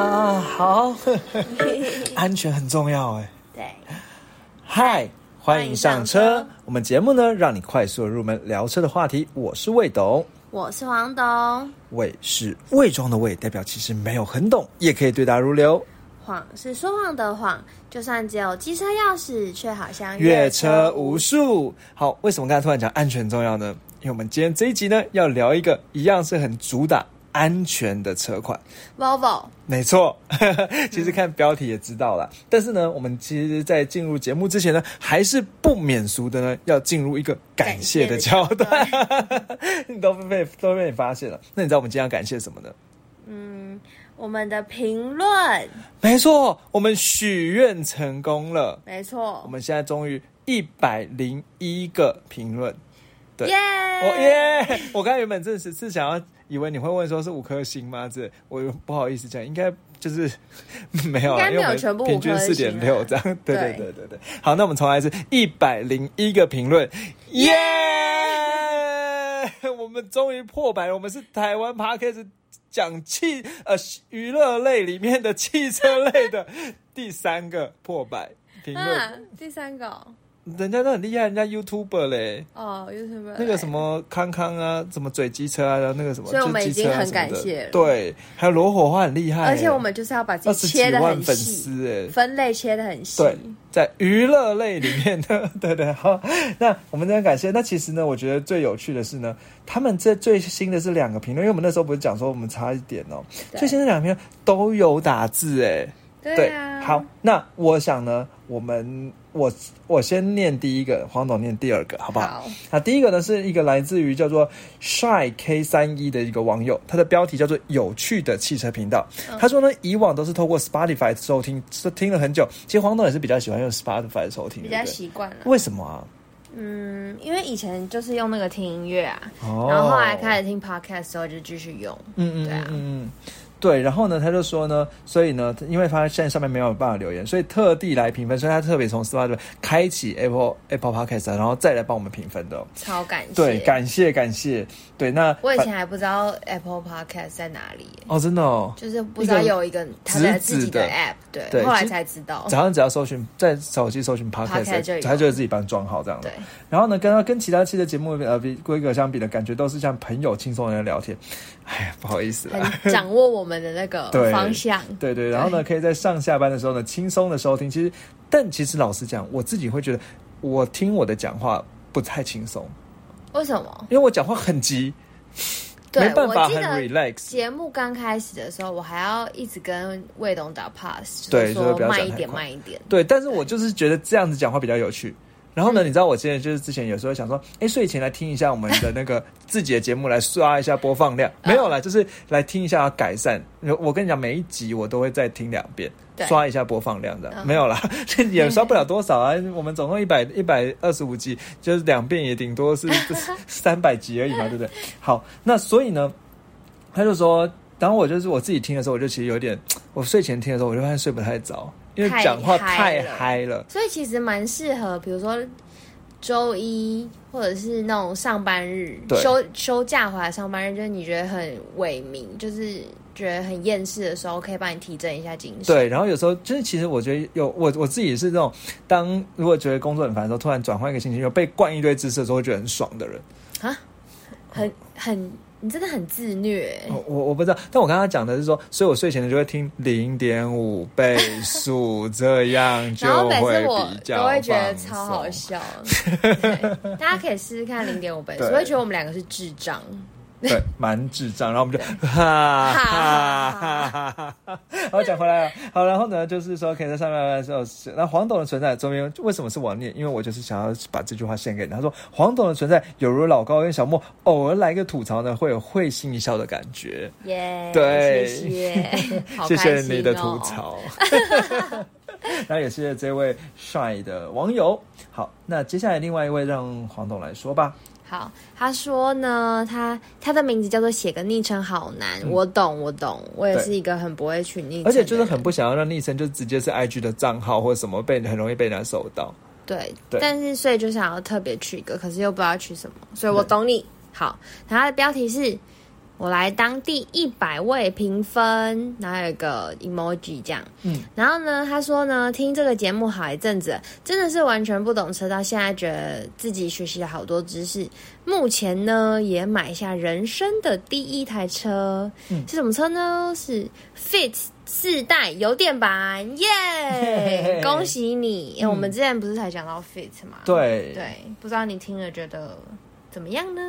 啊，好，安全很重要哎。对，嗨，欢迎上车车。我们节目呢，让你快速地入门聊车的话题。我是魏董，我是黄董，魏是伪装的魏，代表其实没有很懂，也可以对答如流。谎是说谎的谎，就算只有机车钥匙，却好像越车无数。好，为什么刚才突然讲安全重要呢？因为我们今天这一集呢，要聊一个一样是很主打安全的车款。Volvo。没错，其实看标题也知道了。但是呢，我们其实，在进入节目之前呢，还是不免俗的呢，要进入一个感谢的桥段。你 都被都被你发现了。那你知道我们今天要感谢什么呢？嗯，我们的评论，没错，我们许愿成功了。没错我，们现在终于一百零一个评论。对耶，我耶！我刚才原本真的是是想要以为你会问说是五颗星吗？这我不好意思讲，应该就是 没有啊，应该没有全部平均四点六这样。对对对对对对。好，那我们重来一次，一百零一个评论，耶！我们终于破百了，我们是台湾 p a r k e s 讲汽呃娱乐类里面的汽车类的第三个破百评论。啊，第三个哦人家都很厉害，人家 YouTuber 嘞。哦，YouTube 那个什么康康啊，什么嘴机车啊，然后那个什么，所以我们已经很感谢了。对，还有罗火花很厉害。欸，而且我们就是要把自己切的很细，丝哎，分类切的很细。对，在娱乐类里面的，对对，好，那我们真的感谢。那其实呢，我觉得最有趣的是呢，他们这最新的是两个评论，因为我们那时候不是讲说我们差一点哦，对。最新的两个评论都有打字哎，对啊，好，那我想呢，我们我我先念第一个，黄董念第二个，好不好？好，那第一个呢是一个来自于叫做 Shy K 三一的一个网友，他的标题叫做“有趣的汽车频道”。嗯他说呢，以往都是透过 Spotify 收听，是听了很久。其实黄董也是比较喜欢用 Spotify 收听，比较习惯了。为什么啊？嗯，因为以前就是用那个听音乐啊，哦然后后来开始听 podcast 之后就继续用。嗯嗯对啊嗯，对。然后呢，他就说呢，所以呢，因为发现在上面没有办法留言，所以特地来评分，所以他特别从 Spotify 开启 Apple Apple Podcast，然后再来帮我们评分的哦、超感谢。对，感谢感谢。对，那我以前还不知道 Apple Podcast 在哪里，哦，真的哦，就是不知道有一个他的自己的 App，对，对后来才知道。早上只要搜寻在手机搜寻就他就会自己帮你装好这样的对。然后呢，跟跟其他期的节目呃比规格相比的感觉，都是像朋友轻松的聊天。哎呀，不好意思啦。掌握我们的那个方向。对对，然后呢，可以在上下班的时候呢，轻松的收听。其实，但其实老实讲，我自己会觉得，我听我的讲话不太轻松，为什么？因为我讲话很急，对，没办法很我记得 relax。节目刚开始的时候，我还要一直跟魏董打 pass，对就是说慢一点，慢一点。对，但是我就是觉得这样子讲话比较有趣。然后呢，你知道我现在就是之前有时候想说，哎，睡前来听一下我们的那个 自己的节目，来刷一下播放量。没有啦，就是来听一下改善。我跟你讲，每一集我都会再听两遍，刷一下播放量的。嗯没有啦，也刷不了多少啊。我们总共一百一百二十五集，就是两遍也顶多是三百集而已嘛，对不对？好，那所以呢，他就说，当我就是我自己听的时候，我就其实有点，我睡前听的时候，我就发现睡不太着，因为太讲话太嗨了。所以其实蛮适合，比如说周一或者是那种上班日休休假回来上班日，就是你觉得很萎靡，就是觉得很厌世的时候，可以帮你提振一下精神。对，然后有时候就是其实我觉得有我我自己是那种，当如果觉得工作很烦的时候，突然转换一个心情，又被灌一堆知识的时候，会觉得很爽的人。啊，很很，你真的很自虐。我我我不知道，但我刚刚讲的是说，所以我睡前呢就会听零点五 倍速，这样就然后每会次我比较都会觉得超好笑，大家可以试试看零点五倍速，对我会觉得我们两个是智障。对，蛮智障，然后我们就哈哈哈哈哈哈。好，讲回来了，好，然后呢，就是说可以在上面的时候，那黄董的存在中间为什么是我念？因为我就是想要把这句话献给你。他说，黄董的存在有如老高跟小莫偶尔来个吐槽呢，会有会心一笑的感觉。耶，对谢谢，好谢谢你的吐哦。槽。然后也谢谢这位帅的网友。好，那接下来另外一位让黄董来说吧。好，他说呢，他他的名字叫做写个昵称好难，我懂，我懂，我也是一个很不会取昵称，而且就是很不想要让昵称就直接是 IG 的账号或者什么被很容易被人家搜到。对，对。但是所以就想要特别取一个，可是又不知道取什么，所以我懂你。好，然后他的标题是我来当第一百位评分，然后有一个 emoji 这样。嗯，然后呢，他说呢，听这个节目好一阵子，真的是完全不懂车，到现在觉得自己学习了好多知识。目前呢，也买下人生的第一台车，嗯是什么车呢？是 Fit 四代油电版，耶！恭喜你！因为我们之前不是才讲到 Fit 嘛？对对，不知道你听了觉得怎么样呢？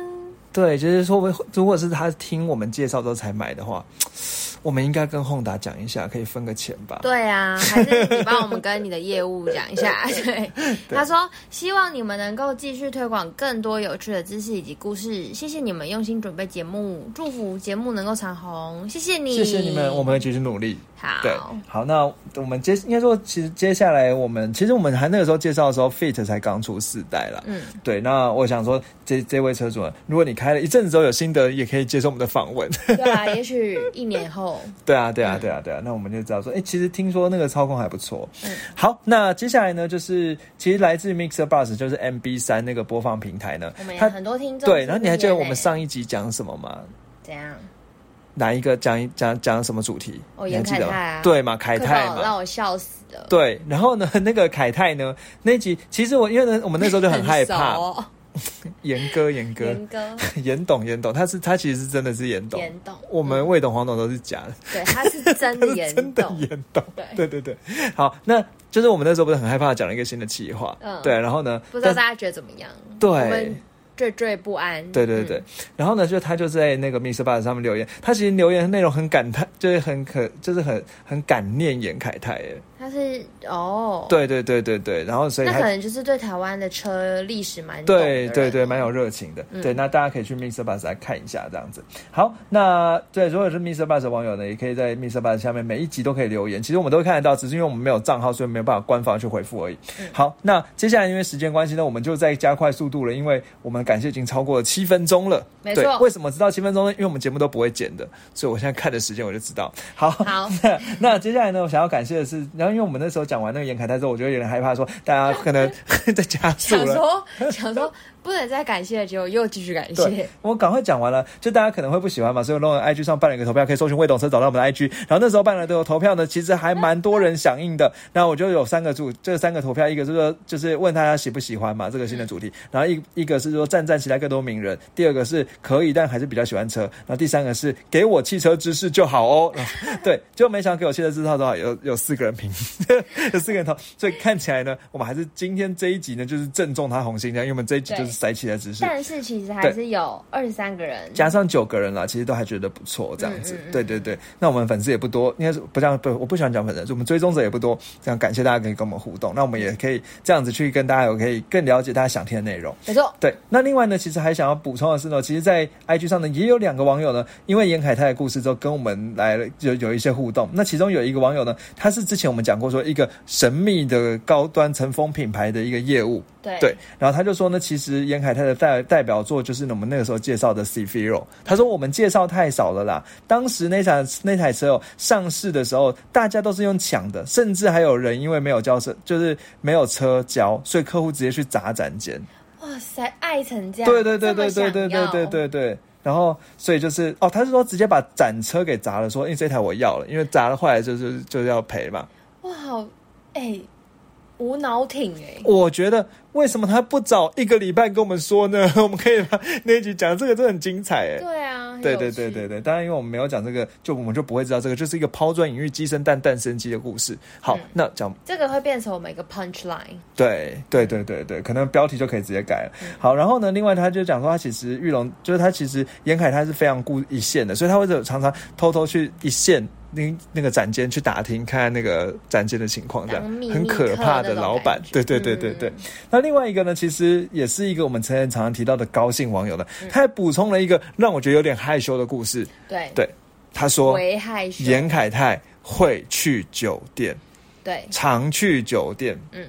对，就是说，如果是他听我们介绍之后才买的话，我们应该跟 Honda 讲一下，可以分个钱吧？对啊，还是你帮我们跟你的业务讲一下。对，他说希望你们能够继续推广更多有趣的知识以及故事。谢谢你们用心准备节目，祝福节目能够长红。谢谢你，谢谢你们，我们会继续努力。好，对，好，那我们接应该说，其实接下来我们其实我们还那个时候介绍的时候，Fit 才刚出四代啦。嗯，对。那我想说，这这位车主呢，如果你开了一阵子之后有心得，也可以接受我们的访问。对啊，也许一年后，对啊，对啊，对啊，对啊。那我们就知道说，哎、其实听说那个操控还不错。嗯，好，那接下来呢，就是其实来自 Mixer Bus 就是 MB 三那个播放平台呢我们，有很多听众对，然后你还记得我们上一集讲什么吗？怎样？哪一个讲一讲讲什么主题？哦你还记得吗？严凯泰啊。对嘛，凯泰嘛，让我笑死了。对，然后呢，那个凯泰呢，那集其实我因为呢，我们那时候就很害怕，严哥 严哥。严哥，严 董严董，他是他其实是真的是严董，严董。我们魏董黄董都是假的，对，他是真的严真的董，严董，对。对对对，好，那就是我们那时候不是很害怕讲了一个新的企划，嗯。对，然后呢，不知道大家觉得怎么样？对。我们惴惴不安。对对对，然后呢，就他就在那个 Mr. Bus 上面留言，他其实留言内容很感叹，就是很可，就是很很感念严凯泰，哎，他是哦，，对对对对对，然后所以他那可能就是对台湾的车历史蛮对对对，蛮有热情的。嗯对，那大家可以去 Mr. Bus 来看一下，这样子。好，那对，如果是 Mr. Bus 的网友呢，也可以在 Mr. Bus 下面每一集都可以留言，其实我们都会看得到，只是因为我们没有账号，所以没有办法官方去回复而已。嗯好，那接下来因为时间关系呢，我们就再加快速度了，因为我们感谢已经超过了七分钟了。没错，为什么知道七分钟呢？因为我们节目都不会剪的，所以我现在看的时间我就知道。好，好 那那接下来呢，我想要感谢的是，然后因为我们那时候讲完那个严凯泰之后，我觉得有点害怕，说大家可能 在加速了。想说想说不能再感谢了，结果又继续感谢。，我赶快讲完了，就大家可能会不喜欢嘛，所以我弄了 IG 上办了一个投票，可以搜寻未懂车找到我们的 IG。然后那时候办了这个投票呢，其实还蛮多人响应的。那我就有三个主，这三个投票，一个是说就是问大家喜不喜欢嘛这个新的主题，然后一一个是说站站起来更多名人，第二个是可以但还是比较喜欢车，然后第三个是给我汽车知识就好哦。对，就没想到给我汽车知识的话有有四个人评，有四个人投，所以看起来呢，我们还是今天这一集呢就是正中他红心的，因为我们这一集就是对塞起来只是。但是其实还是有二十三个人，加上九个人啦，其实都还觉得不错，这样子。嗯嗯嗯对对对，那我们粉丝也不多，应该是不这样不，我不喜欢讲粉丝，我们追踪者也不多。这样感谢大家可以跟我们互动，那我们也可以这样子去跟大家有可以更了解大家想听的内容。没错，对，那另外呢，其实还想要补充的是呢，其实，在 IG 上呢，也有两个网友呢，因为严凯泰的故事之后，跟我们来了有有一些互动。那其中有一个网友呢，他是之前我们讲过说一个神秘的高端乘风品牌的一个业务，对对，然后他就说呢，其实严凯泰的代代表作就是我们那个时候介绍的 C f i r o 他说我们介绍太少了啦，当时那台那台车哦上市的时候，大家都是用抢的，甚至还有人因为没有交车，就是没有车交，所以客户直接去砸展间。哇塞，爱成这样，对对对对对对对对，对对。然后，所以就是哦，他是说直接把展车给砸了，说因为这台我要了，因为砸了坏了就是就是要赔嘛。哇，好，哎，无脑挺哎，我觉得为什么他不早一个礼拜跟我们说呢？我们可以把那一集讲这个，真的很精彩哎。对啊，对对对对对，当然因为我们没有讲这个，就我们就不会知道这个，就是一个抛砖引玉、鸡生蛋、蛋生鸡的故事。好，嗯那讲这个会变成我们一个 punch line，对对对对对，可能标题就可以直接改了。嗯好，然后呢，另外他就讲说，他其实玉龙就是他其实严凯他是非常顾一线的，所以他会常常偷偷去一线那那个展间去打听，看看那个展间的情况，这样很可怕的老板。对对对对对。嗯那另外一个呢，其实也是一个我们成人常常提到的高兴网友呢，嗯。他还补充了一个让我觉得有点害羞的故事。对。对，他说害羞，严凯泰会去酒店。对，常去酒店，嗯，对，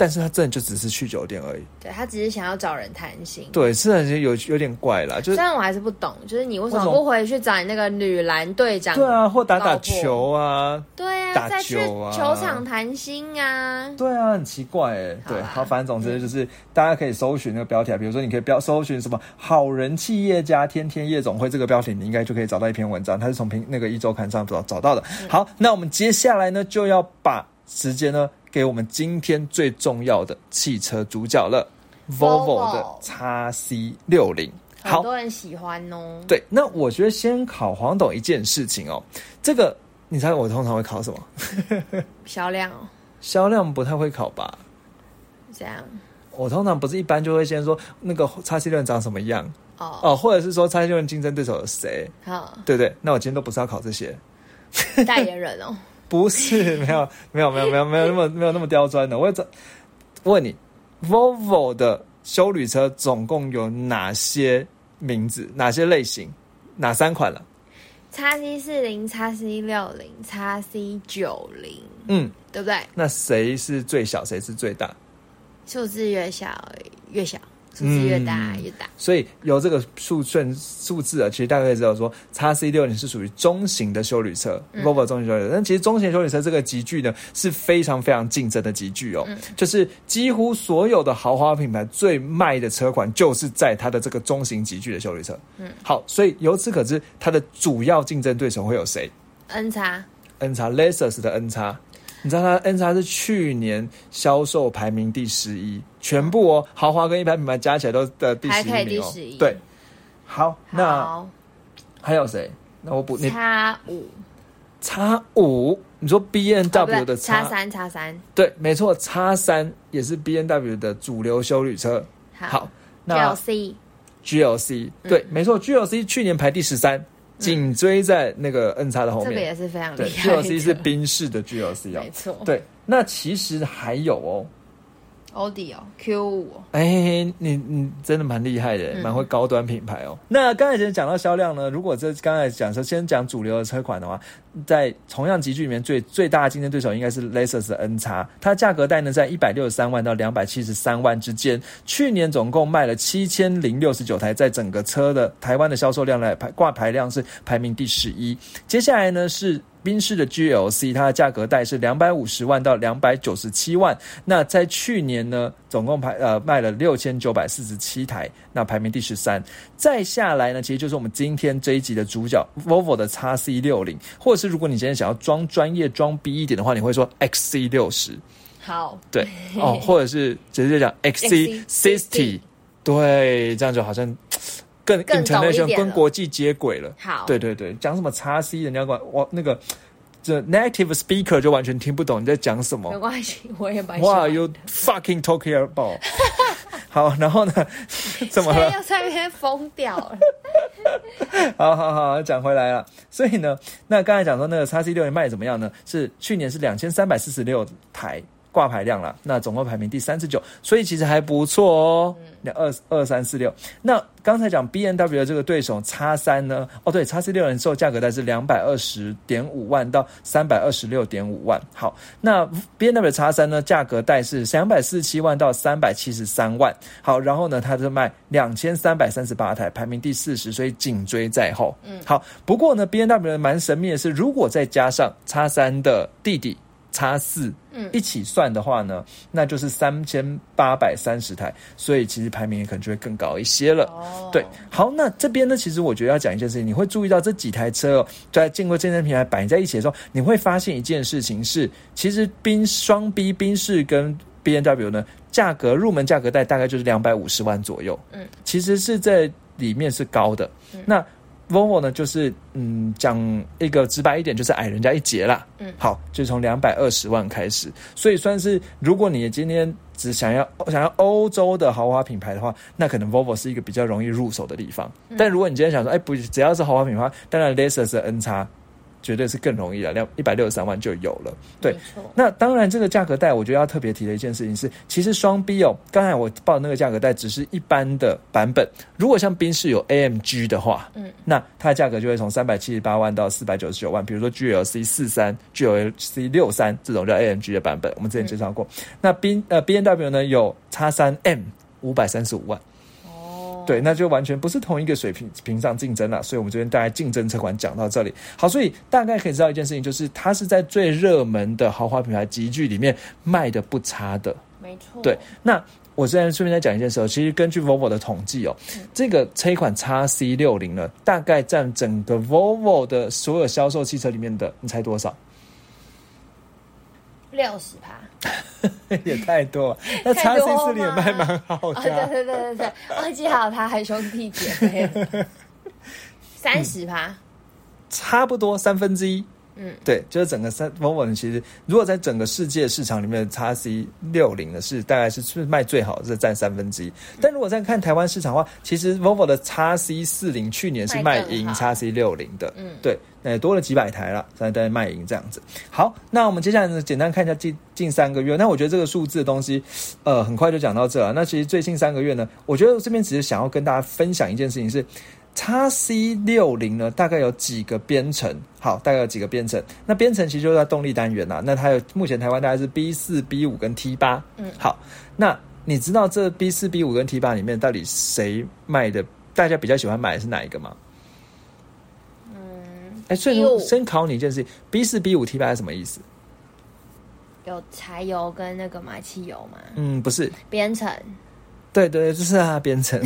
但是他真的就只是去酒店而已。对他只是想要找人谈心。对，是很有有点怪啦，就是虽然我还是不懂，就是你为什么么不回去找你那个女篮队长？对啊，或打打球啊，对啊，打再去球啊球场谈心啊。对啊，很奇怪哎。对，好反正总之就是大家可以搜寻那个标题啊，比如说你可以标搜寻什么“好人企业家天天夜总会”这个标题，你应该就可以找到一篇文章，它是从平那个一周刊上找找到的。好，那我们接下来呢就要把时间呢给我们今天最重要的汽车主角了 Volvo 的 x C 六零。很好，多人喜欢哦。对，那我觉得先考黄董一件事情哦，这个你猜我通常会考什么？销量。哦，销量不太会考吧？这样？我通常不是一般就会先说那个叉 C 六长什么样。哦，哦，或者是说叉 C 六竞争对手有谁，好，对不对？那我今天都不是要考这些，代言人哦，不是没有没有没有没有没有那么没有那么刁钻的。我要找问你，Volvo 的修旅车总共有哪些名字？哪些类型？哪三款了？叉 C 四零、叉 C 六零、叉 C 九零，嗯，对不对？那谁是最小，谁是最大？数字越小越小，数字越大嗯越大。所以由这个数顺数字啊，其实大概可以知道说叉 C 六零是属于中型的修旅车、v o l v o 中型修旅车。但其实中型修旅车这个集聚呢，是非常非常竞争的集聚哦，就是几乎所有的豪华品牌最卖的车款，就是在它的这个中型集聚的修旅车。嗯，好，所以由此可知，它的主要竞争对手会有谁 N 叉？N 叉 Lexus 的 N 叉。你知道它 N 叉是去年销售排名第十一，全部哦，豪华跟一般品牌加起来都的第十一名哦。第11。对，好，那还有谁？那我补你叉五。叉五，你说 B N W 的对叉？叉，三叉三。对，没错，叉三也是 B N W 的主流修旅车。好，那 GLC G L C 对，没错，G L C 去年排第十三，紧追在那个 N 叉的后面。这个也是非常对厉害，G 的。L C 是宾士的 G L C 啊没。错，对，那其实还有哦，欧迪哦，Q 五哦，哎，你你真的蛮厉害的，嗯蛮会高端品牌哦。那刚才其实讲到销量呢，如果这刚才讲说先讲主流的车款的话，在同样集聚里面最最大的竞争对手应该是 Lexus 的 N 叉，它价格带呢在一百六十三万到两百七十三万之间，去年总共卖了七千零六十九台，在整个车的台湾的销售量来排挂牌量是排名第十一。接下来呢是宾士的 GLC，它的价格带是两百五十万到两百九十七万。那在去年呢，总共排呃卖了六千九百四十七台，那排名第十三。再下来呢，其实就是我们今天这一集的主角 Volvo 的 x C 六零，或者是如果你今天想要装专业、装逼一点的话，你会说 XC 六十，好，对。哦，或者是直接讲 XC sixty，对，这样就好像更更懂一了跟国际接轨了。好，对对对，讲什么叉 C，人家管我那个这 native speaker 就完全听不懂你在讲什么没。关系，我也蛮喜哇。，you fucking talking about？好，然后呢？怎么了？又在那边疯掉了。好好好，讲回来了。所以呢，那刚才讲说那个叉 C 六零卖得怎么样呢？是去年是两千三百四十六台挂牌量了，那总共排名第三十九，所以其实还不错哦。那二二三四六。那刚才讲 B N W 的这个对手叉三呢？哦，对，叉 C 六零售价格带是两百二十点五万到三百二十六点五万。好，那 B N W 叉三呢，价格带是两百四十七万到三百七十三万。好，然后呢，它是卖两千三百三十八台，排名第四十，所以紧追在后。嗯，好，不过呢，B N W 蛮神秘的是，如果再加上叉三的弟弟。叉四，嗯一起算的话呢，那就是三千八百三十台，所以其实排名也可能就会更高一些了。哦对，好，那这边呢，其实我觉得要讲一件事情，你会注意到这几台车哦，在经过健身平台摆在一起的时候，你会发现一件事情是，其实冰双 B 冰士跟 B N W 呢，价格入门价格带大概就是两百五十万左右，嗯，其实是在里面是高的。那 Volvo 呢，就是嗯，讲一个直白一点，就是矮人家一截啦。嗯好，就从两百二十万开始，所以算是如果你今天只想要想要欧洲的豪华品牌的话，那可能 Volvo 是一个比较容易入手的地方。但如果你今天想说，哎，不，只要是豪华品牌，当然 Lexus 的 N 叉绝对是更容易了，两一百六十三万就有了。对那当然这个价格带，我觉得要特别提的一件事情是，其实双 B 哦，刚才我报的那个价格带只是一般的版本，如果像宾士有 AMG 的话，嗯，那它的价格就会从三百七十八万到四百九十九万。比如说 GLC 四三、GLC 六三这种叫 AMG 的版本，我们之前介绍过。那 B 呃 B N W 呢有叉三 M 五百三十五万。哦，对，那就完全不是同一个水平平上竞争了。所以，我们这边大概竞争车款讲到这里。好，所以大概可以知道一件事情，就是它是在最热门的豪华品牌集聚里面卖的不差的。没错，对，那我现在顺便再讲一件事哦，其实根据 Volvo 的统计哦，这个车款 x C 六零呢，大概占整个 Volvo 的所有销售汽车里面的，你猜多少？六十趴，也太多了。那太 C 四零也吗卖蛮好哦，的、对啊。对对对对，忘记还有他还兄弟姐妹，三十趴，差不多三分之一。嗯，对，就是整个三 Volvo 呢，其实如果在整个世界市场里面，x C 六零的是大概是是卖最好，是占三分之一。但如果再看台湾市场的话，其实 Volvo 的 x C 四零去年是卖赢卖更好 x C 六零的，嗯对，那多了几百台了，在在卖赢这样子。好，那我们接下来呢，简单看一下近近三个月。那我觉得这个数字的东西，呃，很快就讲到这了。那其实最近三个月呢，我觉得这边只是想要跟大家分享一件事情是。X C 六零呢，大概有几个编程，好，大概有几个编程。那编程其实就在动力单元啦。那它有目前台湾大概是 B 四、B 五跟 T 八。嗯好，那你知道这 B 四、B 五跟 T 八里面到底谁卖的？大家比较喜欢买的是哪一个吗？嗯，哎，所以 B5 说先考你一件事情：B 四、B 五、T 八是什么意思？有柴油跟那个马汽油嘛，嗯，不是，编程，对对，就是它的编程，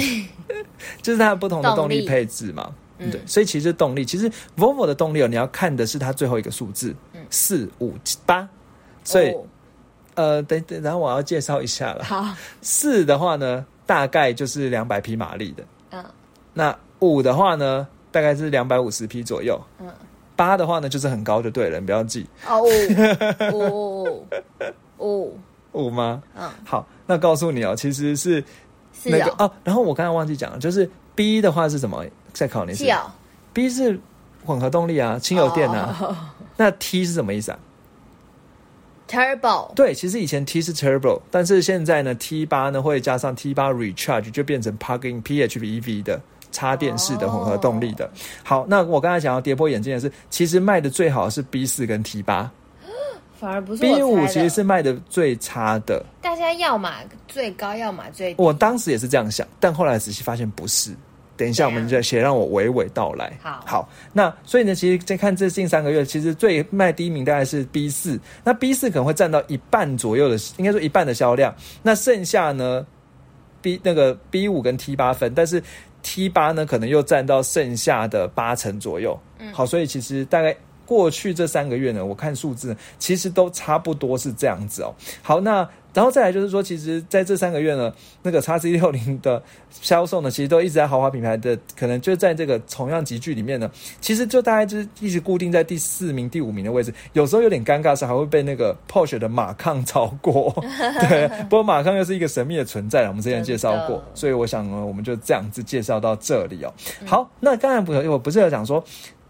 就是它的不同的动力配置嘛。嗯。对，所以其实动力，其实 Volvo 的动力哦，你要看的是它最后一个数字嗯，四五八。所以、哦。呃，等等，然后我要介绍一下了。好，四的话呢，大概就是两百匹马力的；嗯。那五的话呢，大概是两百五十匹左右；嗯，八的话呢，就是很高就对了，你不要记。哦五五 五，五吗？嗯，好，那告诉你哦，其实是那个哦。然后我刚才忘记讲了，就是 B 的话是什么？再考你，B 是混合动力啊，轻油电啊。哦那 T 是什么意思啊？，Turbo，对，其实以前 T 是 Turbo，但是现在呢 T 八呢会加上 T 八 Recharge，就变成 Plug-in PHEV 的插电式的混合动力的。好，那我刚才讲要跌破眼镜的是，其实卖的最好是 B 四跟 T 八反而不是，B 五其实是卖的最差的。大家要么最高，要么最低，我当时也是这样想，但后来仔细发现不是。等一下，我们就先让我娓娓道来。好好，那所以呢，其实再看这近三个月，其实最卖第一名大概是 B 四，那 B 四可能会占到一半左右的，应该说一半的销量。那剩下呢，B 那个 B 五跟 T 八分，但是 T 八呢可能又占到剩下的八成左右。嗯好，所以其实大概过去这三个月呢，我看数字其实都差不多是这样子哦。好，那然后再来就是说，其实在这三个月呢，那个叉 C 六零的销售呢，其实都一直在豪华品牌的，可能就在这个同样集聚里面呢，其实就大概就是一直固定在第四名、第五名的位置。有时候有点尴尬是还会被那个 Porsche 的马抗超过。对，不过马抗又是一个神秘的存在了，我们之前介绍过，所以我想呢，我们就这样子介绍到这里哦。好，那刚才不我不是有讲说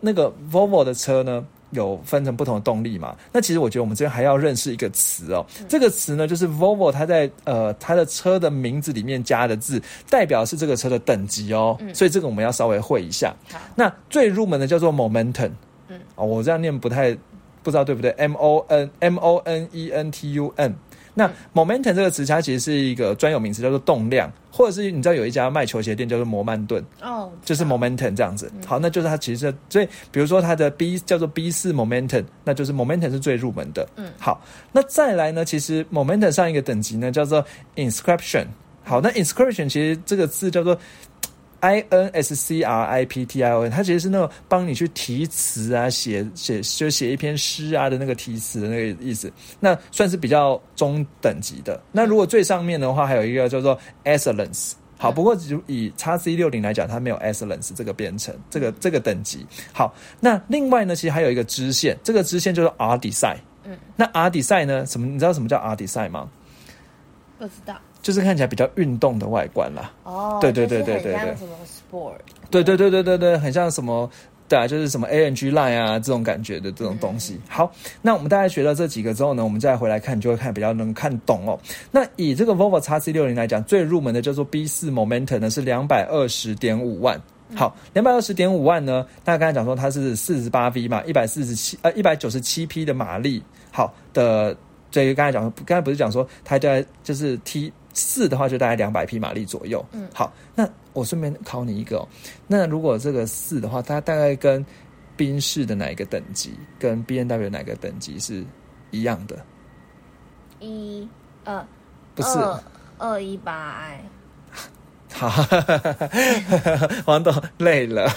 那个 Volvo 的车呢？有分成不同的动力嘛？那其实我觉得我们这边还要认识一个词哦，这个词呢就是 Volvo 它在呃它的车的名字里面加的字，代表是这个车的等级哦，所以这个我们要稍微会一下。好，那最入门的叫做 Momentum，嗯，哦，我这样念不太不知道对不对？M O N M O N E N T U N。那 momentum 这个词，它其实是一个专有名词，叫做动量，或者是你知道有一家卖球鞋店叫做摩曼顿，哦，就是 momentum 这样子。好，那就是它其实所以比如说它的 B 叫做 B 四 momentum，那就是 momentum 是最入门的。嗯，好，那再来呢，其实 momentum 上一个等级呢叫做 inscription。好，那 inscription 其实这个字叫做 I N S C R I P T I O N，它其实是那种帮你去提词啊、写写就写一篇诗啊的那个提词的那个意思，那算是比较中等级的。那如果最上面的话，还有一个叫做 excellence。好，不过只以叉 C 六零来讲，它没有 excellence 这个编程，这个这个等级。好，那另外呢，其实还有一个支线，这个支线就是 R design。嗯，那 R design 呢？什么？你知道什么叫 R design 吗？不知道就是看起来比较运动的外观啦。哦，对对对就是对对对很像什么 sport，对对对对对对，很像什么对啊，就是什么 A N G line 啊这种感觉的这种东西。好，那我们大概学到这几个之后呢，我们再回来看，就会看比较能看懂哦。那以这个 Volvo X C 六零来讲，最入门的叫做 B 四 Momentum 呢是两百二十点五万。好，两百二十点五万呢，大家刚才讲说它是四十八 V 嘛，一百四十七呃一百九十七匹的马力。好的，这个刚才讲，刚才不是讲说它在就是 T 四的话，就大概两百匹马力左右。嗯，好，那我顺便考你一个哦，那如果这个四的话，它大概跟宾士的哪一个等级，跟 B N W 哪个等级是一样的？一二不是二一八 i。好，黄董累了。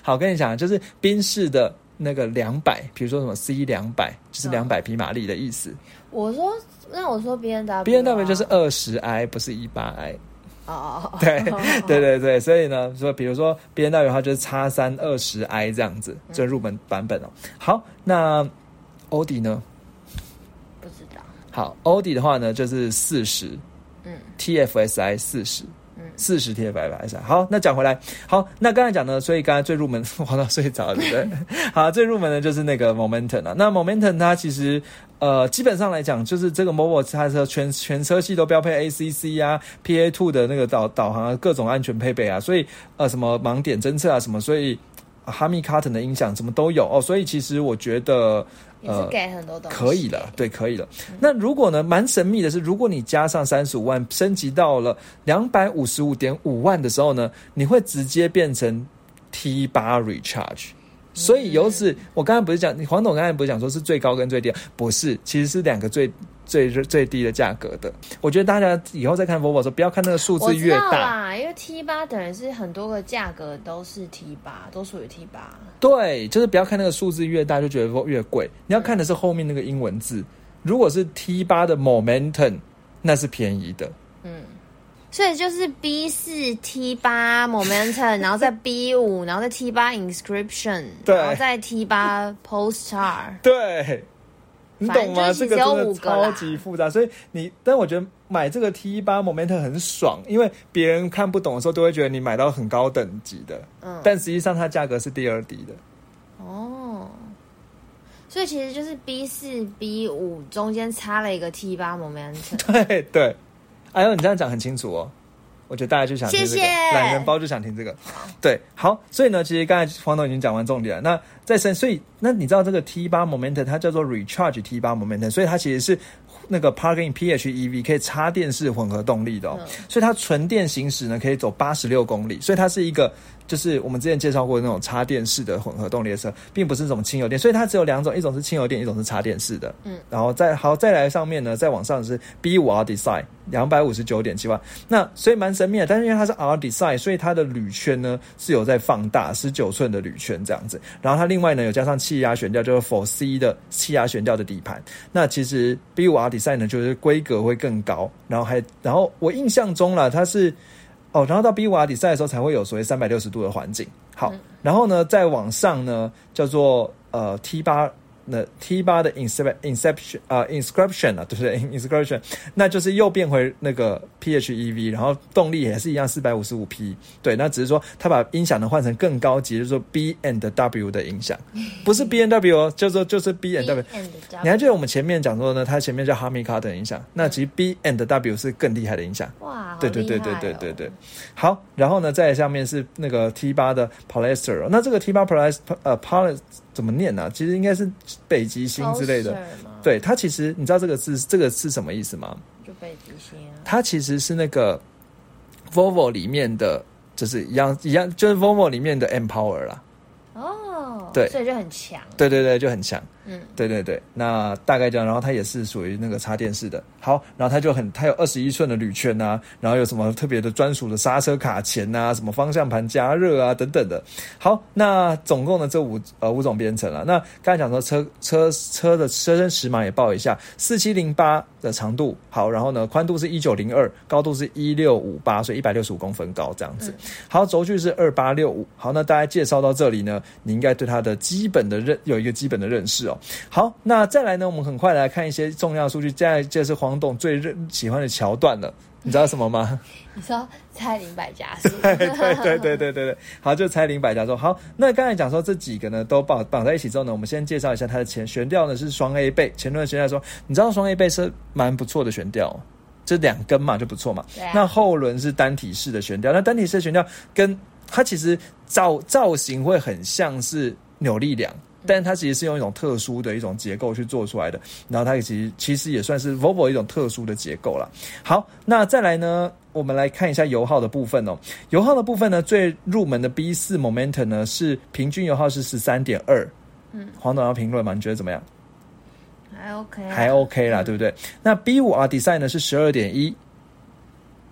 好，跟你讲，就是宾士的那个两百，比如说什么 C 两百，就是两百匹马力的意思。我说，那我说 B N W，B N W 就是二十 i，不是一八 i。哦，对，对对对，所以呢，说比如说 B N W 的话，就是叉三二十 i 这样子，这入门版本哦。好，那欧迪呢？不知道。好，欧迪的话呢，就是四十，嗯，T F S I 四十。四十天白白上，好，那讲回来，好，那刚才讲呢，所以刚才最入门，黄到睡着了，对不对？好，最入门的就是那个 Momentum 啊，那 Momentum 它其实呃，基本上来讲，就是这个 Mobile 它的全全车系都标配 ACC 啊，PA Two 的那个导导航啊，各种安全配备啊，所以呃，什么盲点侦测啊，什么，所以哈密卡 n 的音响什么都有哦，所以其实我觉得。也是给很多东西，可以了，对，可以了。那如果呢，蛮神秘的是，如果你加上三十五万，升级到了两百五十五点五万的时候呢，你会直接变成 T 八 Recharge。所以由此，我刚才不是讲，黄董刚才不是讲说是最高跟最低，不是，其实是两个最。最最低的价格的，我觉得大家以后再看 Volvo 的时候，不要看那个数字越大，因为 T 八等于是很多个价格都是 T 八，都属于 T 八。对，就是不要看那个数字越大就觉得越贵，你要看的是后面那个英文字。如果是 T 八的 Momentum，那是便宜的。嗯，所以就是 B 四 T 八 Momentum，然后再 B 五，然后再 T 八 Inscription，然后再 T 八 Polestar，对。你懂吗？这个真的超级复杂，所以你，但我觉得买这个 T 八 Momentum 很爽，因为别人看不懂的时候，都会觉得你买到很高等级的，嗯，但实际上它价格是第二低的。哦，所以其实就是 B 四 B 五中间插了一个 T 八 Momentum。对对，哎呦，你这样讲很清楚哦。我觉得大家就想听这个懒人包，就想听这个。对，好，所以呢，其实刚才黄总已经讲完重点了。那再生，所以那你知道这个 T 八 Momentum 它叫做 Recharge T 八 Momentum，所以它其实是那个 Parking PHEV 可以插电式混合动力的，哦，所以它纯电行驶呢可以走八十六公里，所以它是一个。就是我们之前介绍过那种插电式的混合动力车，并不是那种轻油电，所以它只有两种，一种是轻油电，一种是插电式的。嗯，然后再好再来上面呢，再往上是 B 五 R Design 两百五十九点七万，那所以蛮神秘的。但是因为它是 R Design，所以它的铝圈呢是有在放大十九寸的铝圈这样子。然后它另外呢有加上气压悬吊，就是 For C 的气压悬吊的底盘。那其实 B 五 R Design 呢就是规格会更高，然后还然后我印象中了它是。哦，然后到 B 五 R 比赛的时候才会有所谓三百六十度的环境。好，然后呢，再往上呢，叫做呃 T 八。那 T 八的 inception 啊 inscription 啊，对不对？inscription，那就是又变回那个 PHEV，然后动力也是一样四百五十五匹。对，那只是说它把音响呢换成更高级，就是说 B and W 的音响，不是 B and W 哦，就说就是 B and W。你还记得我们前面讲说呢，它前面叫 Harman Kardon 音响，那其实 B and W 是更厉害的音响。哇，对对对对对对对。好，然后呢，在下面是那个 T 八的 Polestar，那这个 T 八 Polestar 呃 Polestar。怎么念呢？其实应该是北极星之类的。对，它其实你知道这个字这个是什么意思吗？就北极星。它其实是那个 Volvo 里面的，就是一样一样，就是 Volvo 里面的 Empower 啦。哦，对，所以就很强。对对对，就很强。嗯，对对对，那大概这样，然后它也是属于那个插电式的。好，然后它就很，它有二十一寸的铝圈呐，然后有什么特别的专属的刹车卡钳呐，什么方向盘加热啊等等的。好，那总共的这五呃五种编程了。那刚才讲说车车车的车身尺码也报一下，四七零八的长度，好，然后呢宽度是一九零二，高度是一六五八，所以一百六十五公分高这样子。好，轴距是二八六五。好，那大家介绍到这里呢，你应该对它的基本的认有一个基本的认识哦。好，那再来呢？我们很快来看一些重要数据。再就是黄董最认喜欢的桥段了。你知道什么吗？你说猜零百家是？对对对对对对对，好，就猜零百家说好。那刚才讲说这几个呢都绑绑在一起之后呢，我们先介绍一下它的前悬吊呢是双 A 背，前轮悬吊说，你知道双 A 背是蛮不错的悬吊，这两根嘛就不错嘛。那后轮是单体式的悬吊，那单体式的悬吊跟它其实造造型会很像是扭力梁。但它其实是用一种特殊的一种结构去做出来的，然后它其实其实也算是 Volvo 一种特殊的结构了。好，那再来呢，我们来看一下油耗的部分哦。油耗的部分呢，最入门的 B 四 Momentum 呢是平均油耗是十三点二。嗯，黄总要评论吗？你觉得怎么样？还 OK，还 OK 啦，对不对？那 B 五 R Design 呢是十二点一。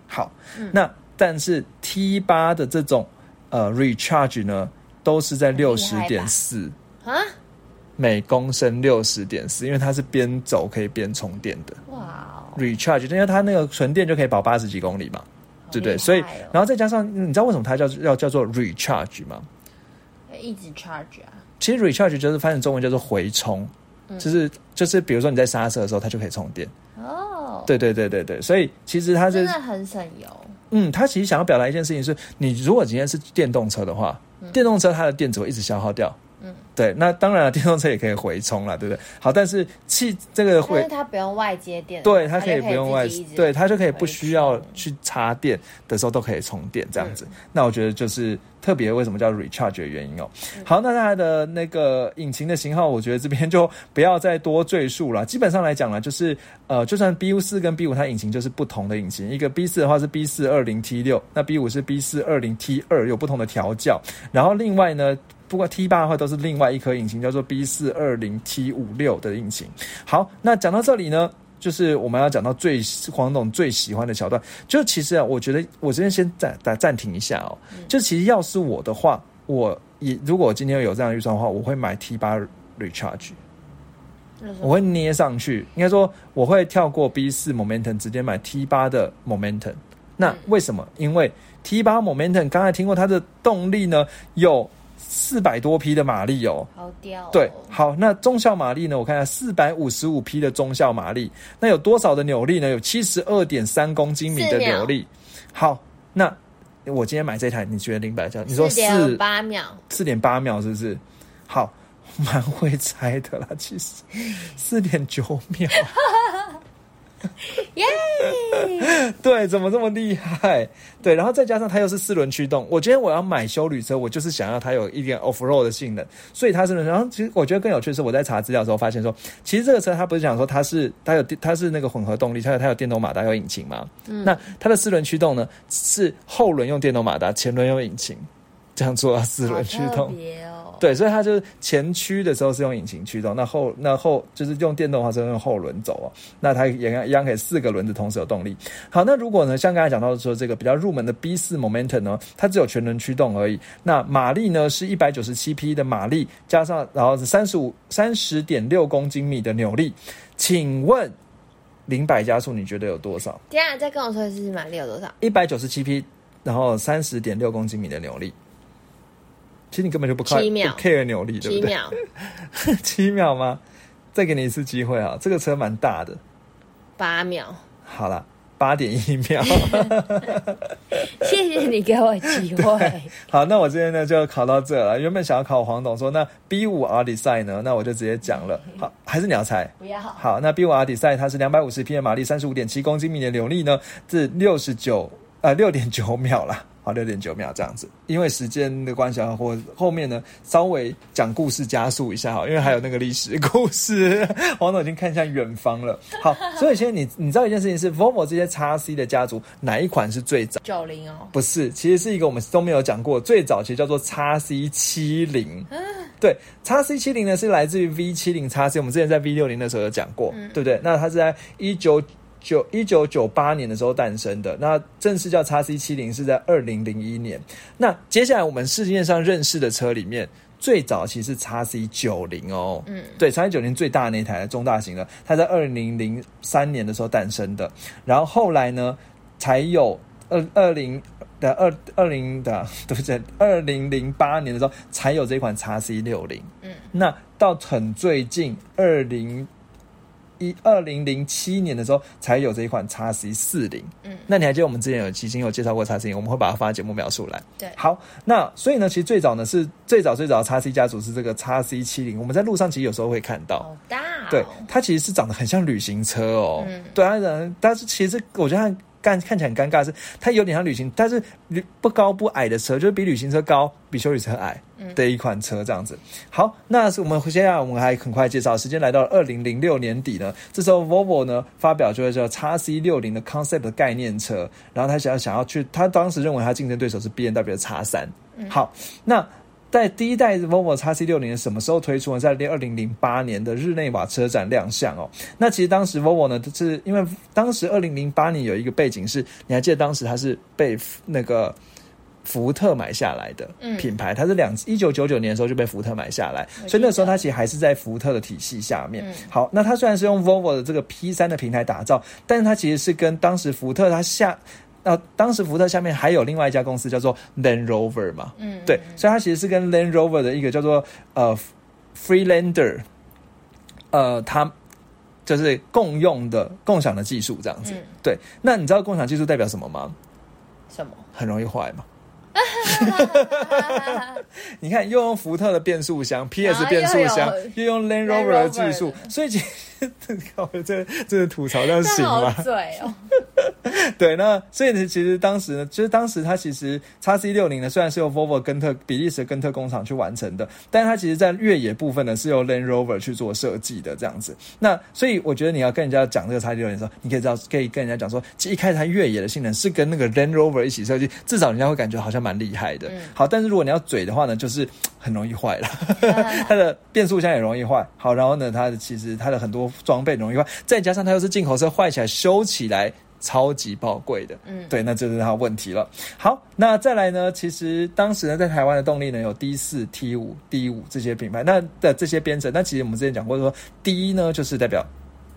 好，那但是 T 八的这种呃 Recharge 呢，都是在六十点四。啊，每公升六十点四，因为它是边走可以边充电的。哇，recharge，因为它那个纯电就可以跑八十几公里嘛，对不对？所以，然后再加上，你知道为什么它叫要叫做 recharge 吗？一直 charge 啊。其实 recharge 就是翻译成中文叫做回充，就是就是比如说你在刹车的时候，它就可以充电。哦，对对对对对，所以其实它真的很省油。嗯，它其实想要表达一件事情是，你如果今天是电动车的话，电动车它的电只会一直消耗掉。嗯，对，那当然了，电动车也可以回充了，对不对？好，但是汽这个会，它不用外接电，对，它可以不用外，对，它就可以不需要去插电的时候都可以充电这样子。那我觉得就是特别为什么叫 recharge 的原因哦。好，那它的那个引擎的型号，我觉得这边就不要再多赘述了。基本上来讲呢，就是呃，就算 B 五四跟 B 五，它引擎就是不同的引擎。一个 B 四的话是 B 四二零 T 六，那 B 五是 B 四二零 T 二，有不同的调教。然后另外呢。不过 T 八的话都是另外一颗引擎，叫做 B 四二零 T 五六的引擎。好，那讲到这里呢，就是我们要讲到最黄董最喜欢的桥段。就其实啊，我觉得我这边先暂暂暂停一下哦。就其实要是我的话，我也如果今天有这样预算的话，我会买 T 八 Recharge，我会捏上去。应该说我会跳过 B 四 Momentum，直接买 T 八的 Momentum。那为什么？因为 T 八 Momentum 刚才听过它的动力呢，有。四百多匹的马力哦，好屌！对，好，那中效马力呢？我看下四百五十五匹的中效马力，那有多少的扭力呢？有七十二点三公斤米的扭力。好，那我今天买这台，你觉得零百加？你说四八秒，四点八秒是不是？好，蛮会猜的啦，其实四点九秒。耶！对，怎么这么厉害？对，然后再加上它又是四轮驱动。我今天我要买修旅车，我就是想要它有一点 off road 的性能，所以它是。然后其实我觉得更有趣的是，我在查资料的时候发现说，其实这个车它不是讲说它是它有它是那个混合动力，它有它有电动马达有引擎嘛？嗯。那它的四轮驱动呢，是后轮用电动马达，前轮用引擎，这样做到四轮驱动。对，所以它就是前驱的时候是用引擎驱动，那后那后就是用电动的话是用后轮走哦。那它也一样可以四个轮子同时有动力。好，那如果呢，像刚才讲到说这个比较入门的 B 四 Momentum 呢，它只有全轮驱动而已。那马力呢是一百九十七匹的马力，加上然后是三十五三十点六公斤米的扭力。请问零百加速你觉得有多少？等下再跟我说一次马力有多少？一百九十七匹，然后三十点六公斤米的扭力。其实你根本就不看，不 care 扭力，对不对？七秒，七秒吗？再给你一次机会啊！这个车蛮大的，八秒。好了，八点一秒。谢谢你给我机会。好，那我今天呢就考到这了。原本想要考黄董说，那 B 五 R 迪赛呢？那我就直接讲了。好，还是你要猜？不要。好，那 B 五 R 迪赛它是两百五十匹的马力，三十五点七公斤米的扭力呢，是六十九呃六点九秒了。好，六点九秒这样子，因为时间的关系啊，或后面呢稍微讲故事加速一下哈，因为还有那个历史故事，黄总已经看向远方了。好，所以现在你你知道一件事情是，Volvo 这些叉 C 的家族哪一款是最早？九零哦，不是，其实是一个我们都没有讲过，最早其实叫做叉 C 七零。对，叉 C 七零呢是来自于 V 七零叉 C，我们之前在 V 六零的时候有讲过，对不对？那它是在一九。九一九九八年的时候诞生的，那正式叫叉 C 七零是在二零零一年。那接下来我们市面上认识的车里面，最早其实叉 C 九零哦，嗯，对，叉 C 九零最大那台中大型的，它在二零零三年的时候诞生的。然后后来呢，才有二二零的二二零的 对不对？二零零八年的时候才有这款叉 C 六零，嗯，那到很最近二零。一二零零七年的时候才有这一款叉 C 四零。嗯，那你还记得我们之前有已经有介绍过叉 C，我们会把它放在节目描述栏。对，好，那所以呢，其实最早呢是最早最早的 x C 家族是这个叉 C 七零，我们在路上其实有时候会看到。好大、哦。对，它其实是长得很像旅行车哦。嗯，对啊，但是其实我觉得它。看看起来很尴尬，是它有点像旅行，但是不高不矮的车，就是比旅行车高，比修理车矮的一款车这样子。好，那是我们接下来我们还很快介绍，时间来到二零零六年底呢，这时候 Volvo 呢发表就是叫 x C 六零的 concept 概念车，然后他想要想要去，他当时认为他竞争对手是 B N W 的 x 三。好，那。在第一代 Volvo x C 六零什么时候推出呢？在二零零八年的日内瓦车展亮相哦。那其实当时 Volvo 呢，是因为当时二零零八年有一个背景是，你还记得当时它是被那个福特买下来的品牌，它是两一九九九年的时候就被福特买下来，所以那时候它其实还是在福特的体系下面。好，那它虽然是用 Volvo 的这个 P 三的平台打造，但是它其实是跟当时福特它下。那当时福特下面还有另外一家公司叫做 Land Rover 嘛，嗯，对，所以它其实是跟 Land Rover 的一个叫做呃 Freelander，呃，它就是共用的共享的技术这样子。对，那你知道共享技术代表什么吗？什么？很容易坏嘛。你看，又用福特的变速箱，PS 变速箱，又用 Land Rover 的技术，所以其实这这是吐槽这样行吗？对哦。对，那所以呢，其实当时呢，其实当时它其实叉 C 六零呢，虽然是由 Volvo 根特比利时的根特工厂去完成的，但是它其实在越野部分呢，是由 Land Rover 去做设计的这样子。那所以我觉得你要跟人家讲这个叉 C 六零的时候，你可以知道，可以跟人家讲说，其实一开始它越野的性能是跟那个 Land Rover 一起设计，至少人家会感觉好像蛮厉害的。好，但是如果你要嘴的话呢，就是很容易坏了，它的变速箱也容易坏。好，然后呢，它的其实它的很多多装备容易坏，再加上它又是进口车，坏起来修起来。超级宝贵的，嗯，对，那这是它问题了。好，那再来呢？其实当时呢，在台湾的动力呢有 D 四、T 五、D 五这些品牌，那的这些编程，那其实我们之前讲过，说 D 呢就是代表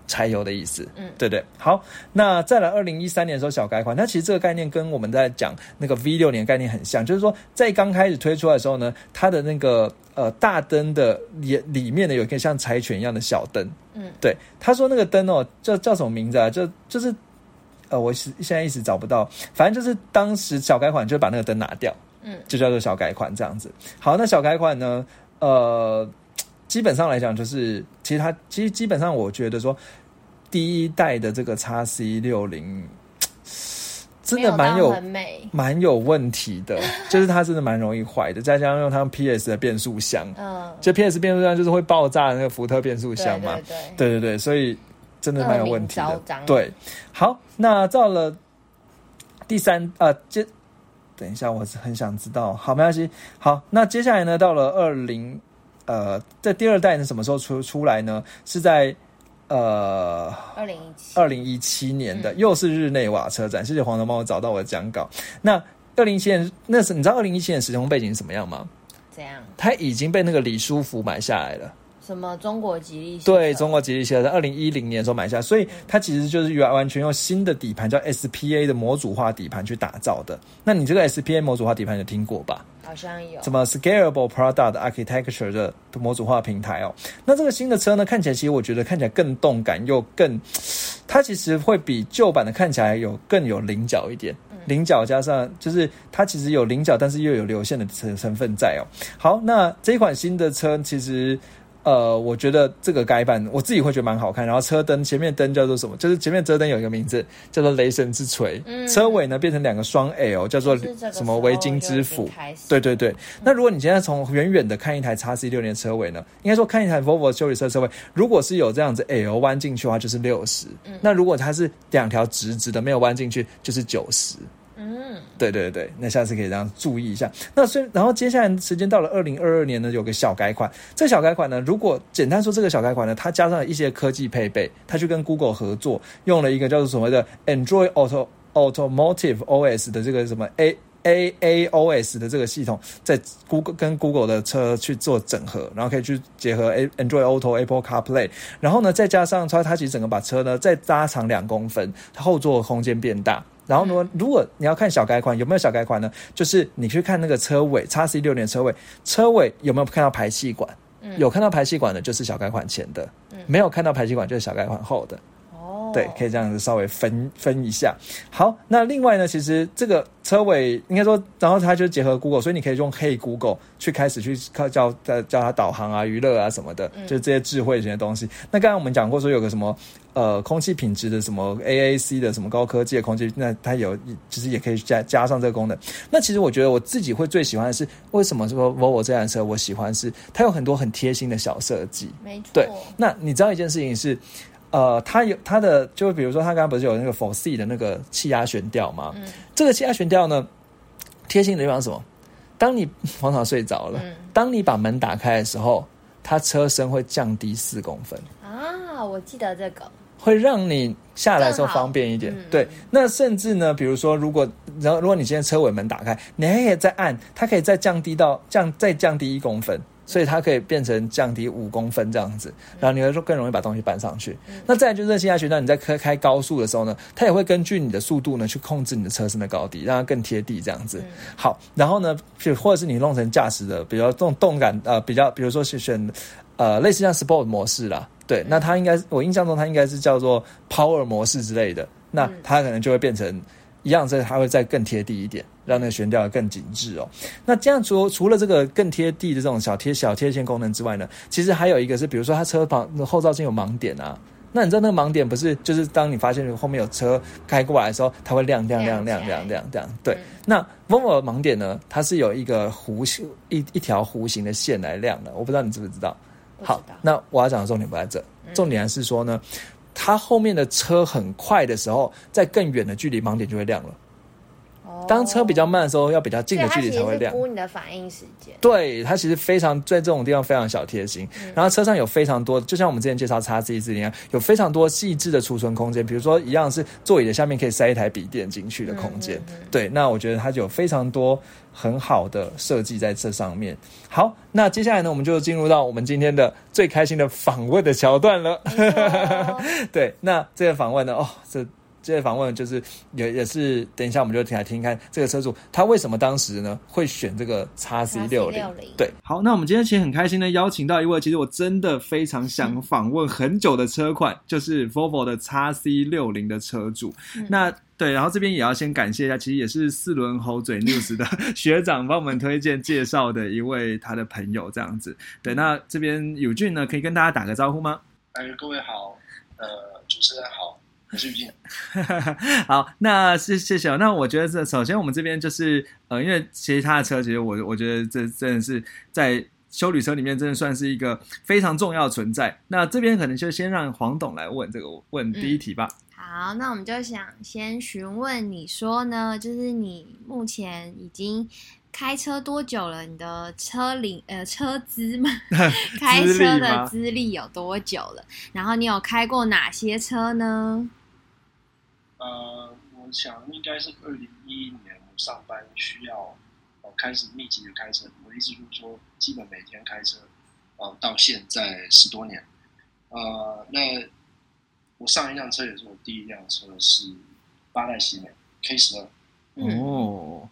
柴油的意思，嗯，对对。好，那再来二零一三年的时候小改款，那其实这个概念跟我们在讲那个 V 六年概念很像，就是说在刚开始推出来的时候呢，它的那个呃大灯的里里面呢有一个像柴犬一样的小灯，嗯，对，他说那个灯哦叫叫什么名字啊？就就是。呃，我是现在一直找不到，反正就是当时小改款就把那个灯拿掉，嗯，就叫做小改款这样子。好，那小改款呢，呃，基本上来讲就是，其实它其实基本上我觉得说，第一代的这个叉 C 六零 真的蛮有蛮有问题的，就是它真的蛮容易坏的，再加上用它 PS 的变速箱，嗯，就 PS 变速箱就是会爆炸的那个福特变速箱嘛，对对对，所以。真的蛮有问题的，对。好，那到了第三啊，接等一下，我是很想知道。好，没关系。好，那接下来呢，到了二零呃，在第二代呢什么时候出出来呢？是在呃二零一七二零一七年的，又是日内瓦车展。谢谢黄总帮我找到我的讲稿。那二零一七年那是你知道二零一七年时空背景是什么样吗？怎样？他已经被那个李书福买下来了。什么中国吉利？对，中国吉利汽车在二零一零年的时候买下，所以它其实就是完完全用新的底盘，叫 SPA 的模组化底盘去打造的。那你这个 SPA 模组化底盘有听过吧？好像有。什么 Scalable Product Architecture 的模组化平台哦？那这个新的车呢，看起来其实我觉得看起来更动感，又更，它其实会比旧版的看起来有更有棱角一点。棱角加上就是它其实有棱角，但是又有流线的成成分在哦。好，那这一款新的车其实。呃，我觉得这个改版我自己会觉得蛮好看。然后车灯前面灯叫做什么？就是前面车灯有一个名字叫做雷神之锤。嗯，车尾呢变成两个双 L，叫做什么围巾之斧？对对对。那如果你现在从远远的看一台叉 C 六年车尾呢，应该说看一台 Volvo 修理车车尾，如果是有这样子 L 弯进去的话，就是六十。嗯，那如果它是两条直直的没有弯进去，就是九十。嗯，对对对那下次可以这样注意一下。那所以，然后接下来时间到了二零二二年呢，有个小改款。这小改款呢，如果简单说，这个小改款呢，它加上了一些科技配备，它去跟 Google 合作，用了一个叫做所谓的 Android Auto Automotive OS 的这个什么 A A A O S 的这个系统，在 Google 跟 Google 的车去做整合，然后可以去结合 A Android Auto Apple CarPlay，然后呢，再加上它它其实整个把车呢再拉长两公分，后座空间变大。然后呢，如果你要看小改款，有没有小改款呢？就是你去看那个车尾，叉 C 六年车尾，车尾有没有看到排气管？有看到排气管的，就是小改款前的没有看到排气管就是小改款后的。哦，对，可以这样子稍微分分一下。好，那另外呢，其实这个车尾应该说，然后它就结合 Google，所以你可以用 Hey Google 去开始去靠叫叫叫它导航啊、娱乐啊什么的，就是这些智慧型的东西。那刚刚我们讲过说有个什么呃空气品质的什么 AAC 的什么高科技的空气，那它有其实也可以加加上这个功能。那其实我觉得我自己会最喜欢的是为什么说 Volvo 这辆车我喜欢是它有很多很贴心的小设计。没错。对，那你知道一件事情是。呃，它有它的，就比如说，它刚刚不是有那个 For C 的那个气压悬吊吗？嗯，这个气压悬吊呢，贴心的地方是什么？当你黄草睡着了，当你把门打开的时候，它车身会降低四公分啊！我记得这个会让你下来的时候方便一点。对，那甚至呢，比如说，如果然后如果你现在车尾门打开，你还可以再按，它可以再降低到降再降低一公分。所以它可以变成降低五公分这样子，然后你会说更容易把东西搬上去。那再就是热气压悬吊，你在开开高速的时候呢，它也会根据你的速度呢去控制你的车身的高低，让它更贴地这样子。好，然后呢，就或者是你弄成驾驶的比较这种动感呃比较，比如说是选呃类似像 Sport 模式啦，对，那它应该我印象中它应该是叫做 Power 模式之类的，那它可能就会变成。一样，这它会再更贴地一点，让那个悬吊更紧致哦。那这样除除了这个更贴地的这种小贴小贴线功能之外呢，其实还有一个是，比如说它车旁后照镜有盲点啊。那你知道那个盲点不是就是当你发现后面有车开过来的时候，它会亮亮亮亮亮亮亮。对，那 Volvo 盲点呢，它是有一个弧形一一条弧形的线来亮的。我不知道你知不知道？好，那我要讲的重点不在这，重点还是说呢。它后面的车很快的时候，在更远的距离盲点就会亮了。当车比较慢的时候，要比较近的距离才会亮。估你的反应时间。对，它其实非常在这种地方非常小贴心。然后车上有非常多，就像我们之前介绍叉 C 四零啊，有非常多细致的储存空间。比如说，一样是座椅的下面可以塞一台笔电进去的空间。对，那我觉得它就有非常多很好的设计在这上面。好，那接下来呢，我们就进入到我们今天的最开心的访问的桥段了。对，那这个访问呢，哦，这。这些访问就是也也是，等一下我们就听来听看这个车主他为什么当时呢会选这个叉 C 六零？对，好，那我们今天其实很开心的邀请到一位，其实我真的非常想访问很久的车款，就是 Volvo 的叉 C 六零的车主。那对，然后这边也要先感谢一下，其实也是四轮猴嘴 News 的 学长帮我们推荐介绍的一位他的朋友这样子。对，那这边有俊呢，可以跟大家打个招呼吗？哎，各位好，呃，主持人好。是不是？好，那谢谢谢。那我觉得这首先我们这边就是呃，因为其实他的车，其实我我觉得这真的是在修旅车里面真的算是一个非常重要的存在。那这边可能就先让黄董来问这个问第一题吧。好，那我们就想先询问你说呢，就是你目前已经。开车多久了？你的车龄呃车资吗，开车的资历有多久了？然后你有开过哪些车呢？呃，我想应该是二零一一年我上班需要呃开始密集的开车。我的意思就是说，基本每天开车，呃，到现在十多年。呃，那我上一辆车也是我第一辆车，是八代喜美 K 十二。哦。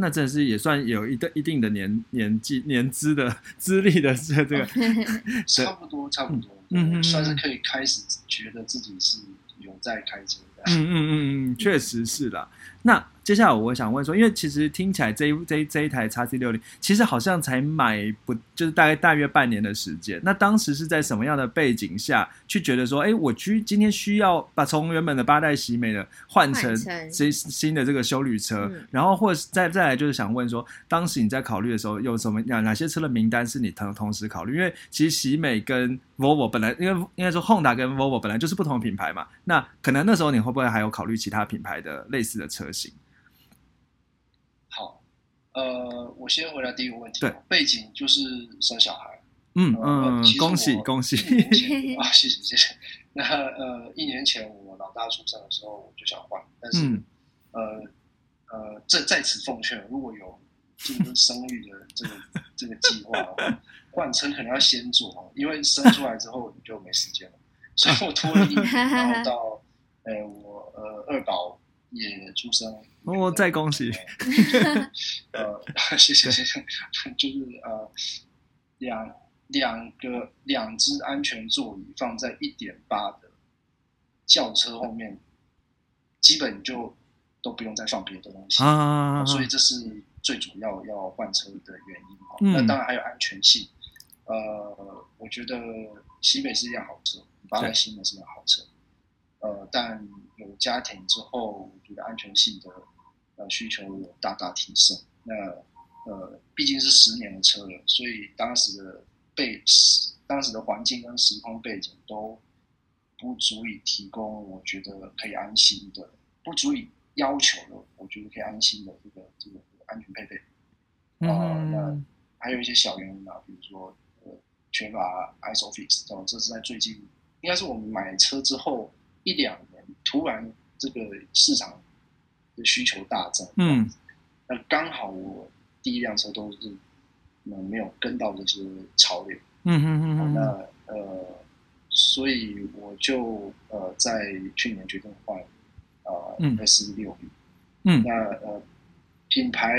那真是也算有一个一定的年年纪年资的资历的这这个，差不多差不多，嗯嗯，算是可以开始觉得自己是有在开车的，嗯嗯嗯嗯，确实是啦。那接下来我想问说，因为其实听起来这一这这一台叉 C 六零，其实好像才买不就是大概大约半年的时间。那当时是在什么样的背景下去觉得说，哎，我需今天需要把从原本的八代喜美的换成新新的这个修旅车，然后或者再再来就是想问说，当时你在考虑的时候有什么哪哪些车的名单是你同同时考虑？因为其实喜美跟 Volvo 本来因为应该说 Honda 跟 Volvo 本来就是不同品牌嘛，那可能那时候你会不会还有考虑其他品牌的类似的车型？呃，我先回答第一个问题。对，背景就是生小孩。嗯嗯，恭喜恭喜 啊！谢谢谢谢。那呃，一年前我老大出生的时候，我就想换，但是呃呃，这在此奉劝，如果有进入生育的这个 这个计划，换车可能要先做，因为生出来之后你就没时间了。所以我拖了一年，然后到呃我呃二宝也出生。哦，再恭喜！呃，谢谢谢谢，就是呃，两两个两只安全座椅放在一点八的轿车后面，基本就都不用再放别的东西。啊，所以这是最主要要换车的原因。哈。嗯。那当然还有安全性，呃，我觉得西北是一辆好车，八代新的是辆好车，呃，但有家庭之后，我觉得安全性的呃需求有大大提升。那呃，毕竟是十年的车了，所以当时的背当时的环境跟时空背景都不足以提供我觉得可以安心的，不足以要求的，我觉得可以安心的这个这个安全配备。啊那嗯还有一些小原因啊，比如说呃缺乏 ISOFIX，哦，这是在最近应该是我们买车之后一两年，突然这个市场的需求大增，嗯，那刚好我第一辆车都是嗯没有跟到这些潮流，嗯嗯嗯嗯，那呃，所以我就呃在去年决定换呃嗯。S 六零，嗯。那呃品牌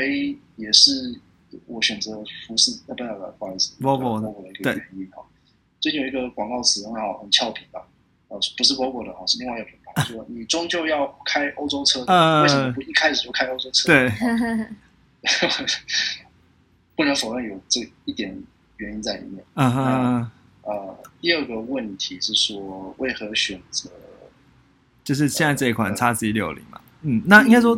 也是我选择服饰呃不不不不好意思 Volvo 的一个对原因哈。最近有一个广告词很好，很俏皮吧？呃，不是 Volvo 的哦，是另外一个品牌，说你终究要开欧洲车为什么不一开始就开欧洲车？对，不能否认有这一点原因在里面。嗯哼，呃，第二个问题是说，为何选择？就是现在这一款叉 C 六零嘛，嗯，那应该说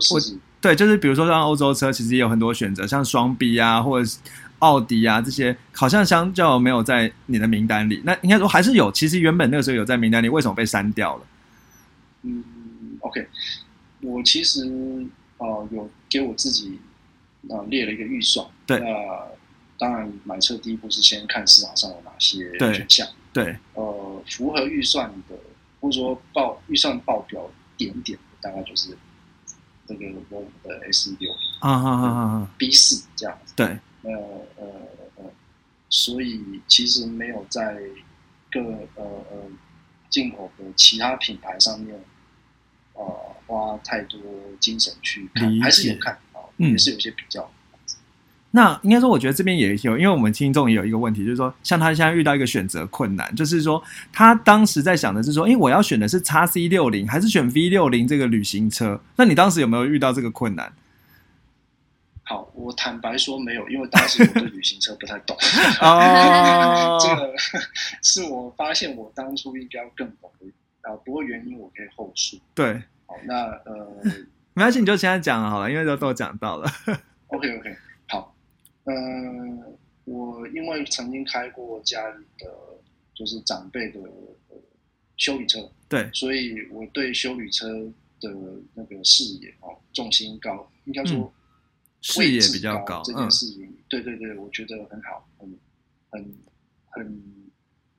对，就是比如说像欧洲车，其实也有很多选择，像双 B 啊，或者是奥迪啊这些，好像相较没有在你的名单里。那应该说还是有，其实原本那个时候有在名单里，为什么被删掉了？嗯，OK，我其实呃有给我自己呃列了一个预算。对那当然买车第一步是先看市场上有哪些对选项。对，呃，符合预算的，或者说报预算报表点点的，大概就是这个我们的 S 六啊哈哈哈哈，B 四这样子。对，呃呃呃，所以其实没有在各呃呃进口的其他品牌上面，呃花太多精神去看还是有看啊，嗯也是有些比较。那应该说，我觉得这边也有，因为我们听众也有一个问题，就是说，像他现在遇到一个选择困难，就是说，他当时在想的是说，诶，我要选的是叉 C 六零还是选 V 六零这个旅行车？那你当时有没有遇到这个困难？好，我坦白说没有，因为当时我对旅行车不太懂。哦 这个是我发现我当初应该要更懂的啊，不过原因我可以后述。对，好，那呃 没关系，你就现在讲好了，因为都都讲到了。，OK OK，好，呃，我因为曾经开过家里的就是长辈的呃修理车，对，所以我对修理车的那个视野哦重心高，应该说嗯视野比较高这嗯件事情，对对对，我觉得很好，很很很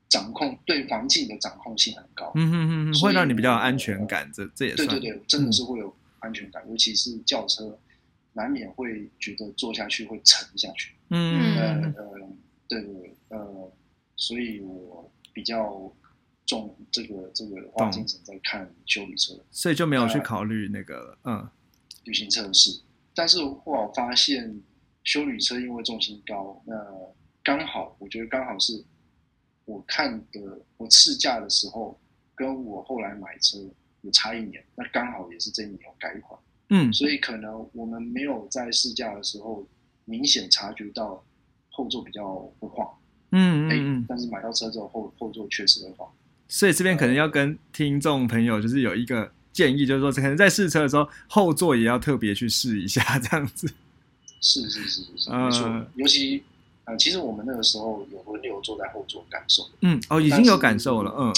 掌控对环境的掌控性很高，嗯哼哼哼，所以会让你比较有安全感，这这也算对对对，真的是会有安全感，尤其是轿车，难免会觉得坐下去会沉下去。嗯呃呃，对对对，呃，所以我比较重这个这个花精神在看修理车、所以就没有去考虑那个了，嗯旅行车的事。但是后来我发现，修理车因为重心高，那刚好我觉得刚好是我看的我试驾的时候，跟我后来买车有差一年，那刚好也是这一年有改款。嗯所以可能我们没有在试驾的时候明显察觉到后座比较会晃，哎、嗯嗯嗯，但是买到车之后后后座确实会晃。所以这边可能要跟听众朋友就是有一个建议，就是说可能在试车的时候后座也要特别去试一下，这样子。是是是是是，嗯没错。尤其呃，其实我们那个时候有轮流坐在后座感受。嗯，哦，已经有感受了，嗯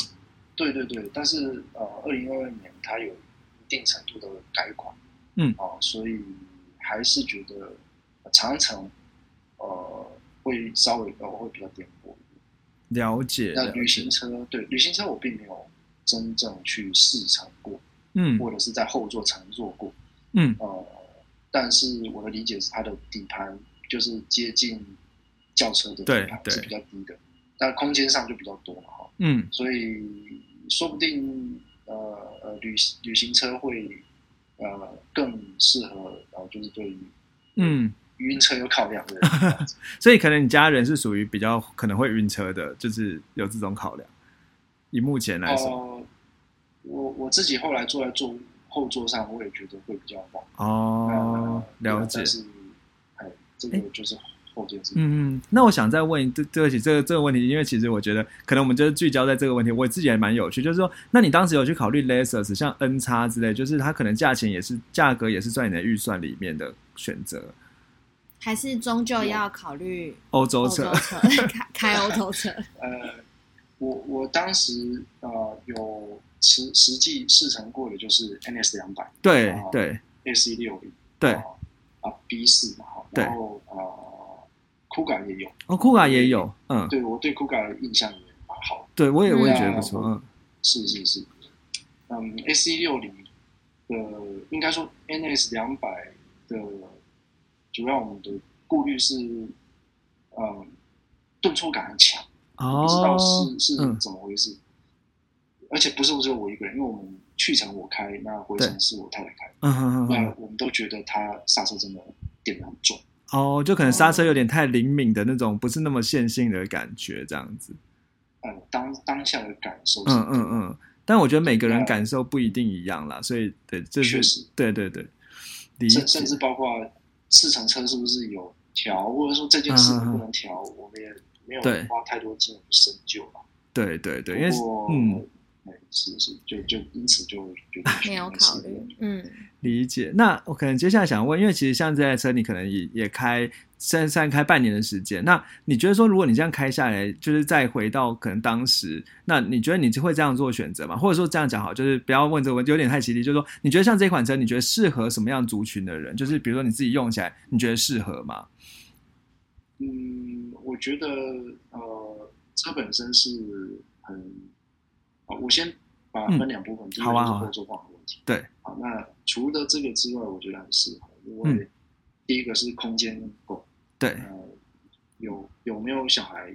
对对对，但是呃，二零二二年它有一定程度的改款，嗯哦、所以还是觉得呃长城呃会稍微呃会比较颠簸一点。了解。了解那旅行车对旅行车我并没有真正去试乘过，嗯或者是在后座乘坐过。嗯呃，但是我的理解是它的底盘就是接近轿车的底盘是比较低的，但空间上就比较多嘛哈，嗯所以说不定呃呃旅旅行车会呃更适合然后就是对于嗯晕车有考量的人。所以可能你家人是属于比较可能会晕车的，就是有这种考量。以目前来说，我我自己后来坐在坐后座上，我也觉得会比较好。哦，了解。是，哎，这个就是。嗯嗯，那我想再问对对不起这个这个问题，因为其实我觉得可能我们就是聚焦在这个问题，我自己也蛮有趣，就是说，那你当时有去考虑 Lexus 像 N 叉之类，就是它可能价钱也是价格也是在你的预算里面的选择，还是终究要考虑欧洲车 开开欧洲车？呃，我我当时呃有实实际试乘过的就是 NS 两百，对对，AC 六零，对。啊 B 四嘛，然后呃。酷感也有。哦，酷感也有，嗯，对我对酷感的印象也蛮好，对我也我也觉得不错，嗯，是是是，嗯，S E 六零的应该说 N S 两百的主要我们的顾虑是，嗯，顿挫感很强，不知道是是怎么回事，而且不是只有我一个人，因为我们去程我开，那回程是我太太开，嗯嗯嗯，那我们都觉得他刹车真的点的很重。哦，就可能刹车有点太灵敏的那种，不是那么线性的感觉，这样子。嗯，当当下的感受。嗯嗯嗯。但我觉得每个人感受不一定一样啦，所以对，这是对对对。甚甚至包括市场车是不是有调，或者说这件事能不能调，我们也没有花太多精力去深究吧。对对对，因为嗯。是是，就就因此就就没有考虑，嗯，理解。那我可能接下来想问，因为其实像这台车，你可能也也开，三三开半年的时间，那你觉得说，如果你这样开下来，就是再回到可能当时，那你觉得你就会这样做选择吗？或者说这样讲好，就是不要问这个问题，有点太犀利，就是说，你觉得像这款车，你觉得适合什么样族群的人？就是比如说你自己用起来，你觉得适合吗？嗯，我觉得呃，车本身是很啊，我先。把分两部分，第一个是后座放的问题。对，好，那除了这个之外，我觉得很适合，因为第一个是空间够。对，呃，有有没有小孩？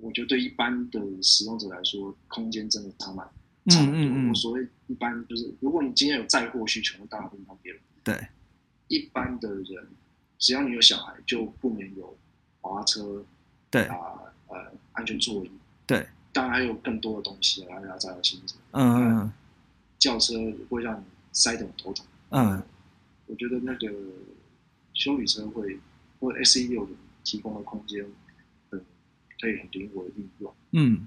我觉得对一般的使用者来说，空间真的差蛮差蛮多。我所谓一般，就是如果你今天有载货需求，当然会方便。对，一般的人，只要你有小孩，就不免有滑车。对啊，呃，安全座椅。对。当然还有更多的东西，然后要再清楚。嗯嗯，轿车会让你塞得很头疼。嗯，我觉得那个修理车会或 S E 六提供的空间，嗯，可以很灵活的运用。嗯，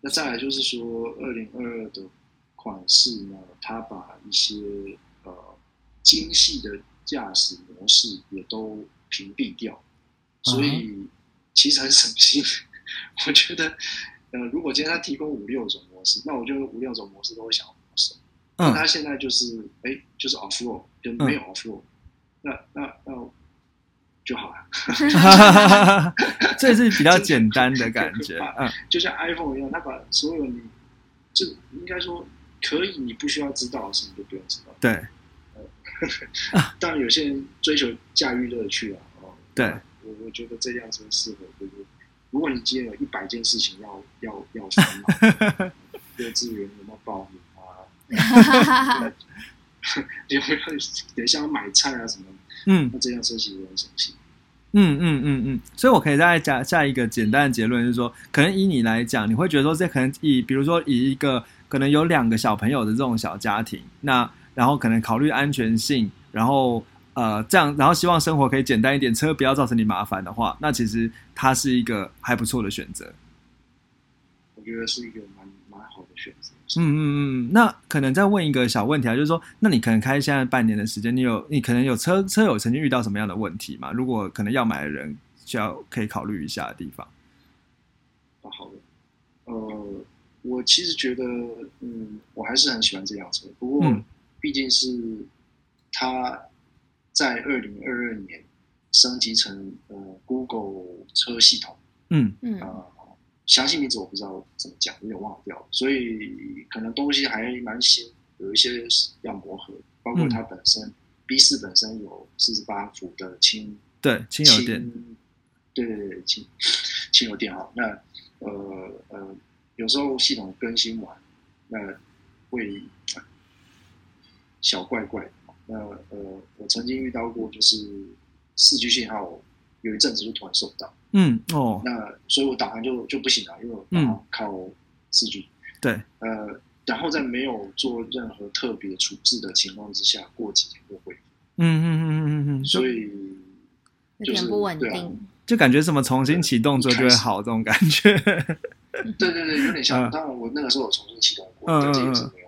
那再来就是说，二零二二的款式呢，它把一些呃精细的驾驶模式也都屏蔽掉，所以其实很省心。我觉得，呃，如果今天他提供五六种模式，那我就五六种模式都会想要模式。那他现在就是，哎，就是 off road，就没有 off road，那那那就好了。这是比较简单的感觉，嗯，就像 iPhone 一样，他把所有你，就应该说可以你不需要知道的事情都不用知道。对。当然，有些人追求驾驭乐趣啊，哦，对，我我觉得这辆车适合，就是。如果你今天有一百件事情要要要烦恼，幼稚园有没有报名啊？有没有等一下要买菜啊什么？嗯，那这辆车其实很省心。嗯嗯嗯嗯，所以我可以再加下一个简单的结论，就是说，可能以你来讲，你会觉得说，这可能以比如说以一个可能有两个小朋友的这种小家庭，那然后可能考虑安全性，然后。呃，这样，然后希望生活可以简单一点，车不要造成你麻烦的话，那其实它是一个还不错的选择。我觉得是一个蛮蛮好的选择。嗯嗯嗯，那可能再问一个小问题啊，就是说，那你可能开现在半年的时间，你有你可能有车车友曾经遇到什么样的问题吗？如果可能要买的人，需要可以考虑一下的地方。啊，好的。呃，我其实觉得，嗯，我还是很喜欢这辆车，不过毕竟是它。在二零二二年升级成呃 Google 车系统，嗯。嗯，呃，详细名字我不知道怎么讲，有点忘掉，所以可能东西还蛮新，有一些要磨合，包括它本身 B 四本身有四十八伏的轻对轻油电，对对对轻轻油电哈，那呃呃有时候系统更新完，那会小怪怪。那呃，我曾经遇到过，就是四 G 信号有一阵子就突然收不到，嗯哦，那所以我导航就就不行了，因为我导航靠四 G，对，呃，然后在没有做任何特别处置的情况之下，过几天就会，嗯嗯嗯嗯嗯嗯，所以就是有点不稳对。就感觉什么重新启动之后就会好这种感觉。对对对，有点像。嗯当然，我那个时候有重新启动过，嗯但这也嗯是没有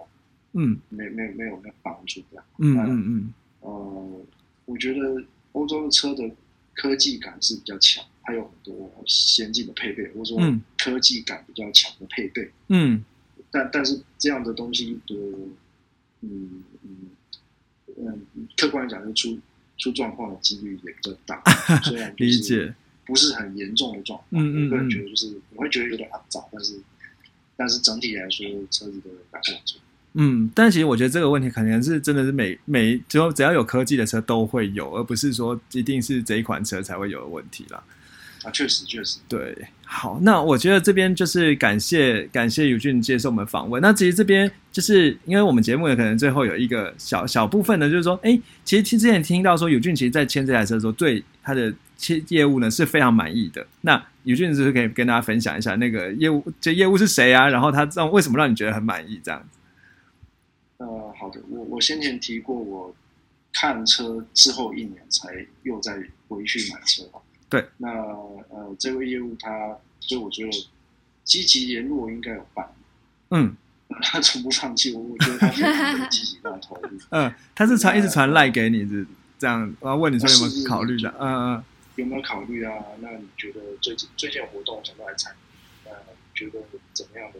嗯没没没有那个帮助这样。嗯嗯嗯呃，我觉得欧洲的车的科技感是比较强，它有很多先进的配备，或者说嗯科技感比较强的配备。嗯但但是这样的东西的，嗯嗯嗯，客观来讲，就出出状况的几率也比较大。虽然就是理解。不是很严重的状况，嗯嗯我个人嗯觉得就是我会觉得有点肮脏，但是但是整体来说，车子的感受不错。嗯，但其实我觉得这个问题可能是真的是每每只要只要有科技的车都会有，而不是说一定是这一款车才会有的问题啦。啊，确实确实，对，好，那我觉得这边就是感谢感谢尤俊接受我们访问。那其实这边就是因为我们节目呢，可能最后有一个小小部分呢，就是说，哎，其实之前听到说尤俊其实在签这台车的时候，对他的切业务呢是非常满意的。那尤俊是不是可以跟大家分享一下那个业务，这业务是谁啊？然后他让为什么让你觉得很满意这样子？呃，好的，我我先前提过，我看车之后一年才又再回去买车嘛。对，那呃，这位业务他，所以我觉得积极联络应该有办，嗯 他从不放弃我，我觉得他非常的积极，非常投入。嗯，他是传 一直传赖给你是这样，然后问你说有没有考虑的？嗯嗯 有没有考虑啊？那你觉得最近最近有活动想不来参与？呃，觉得怎么样的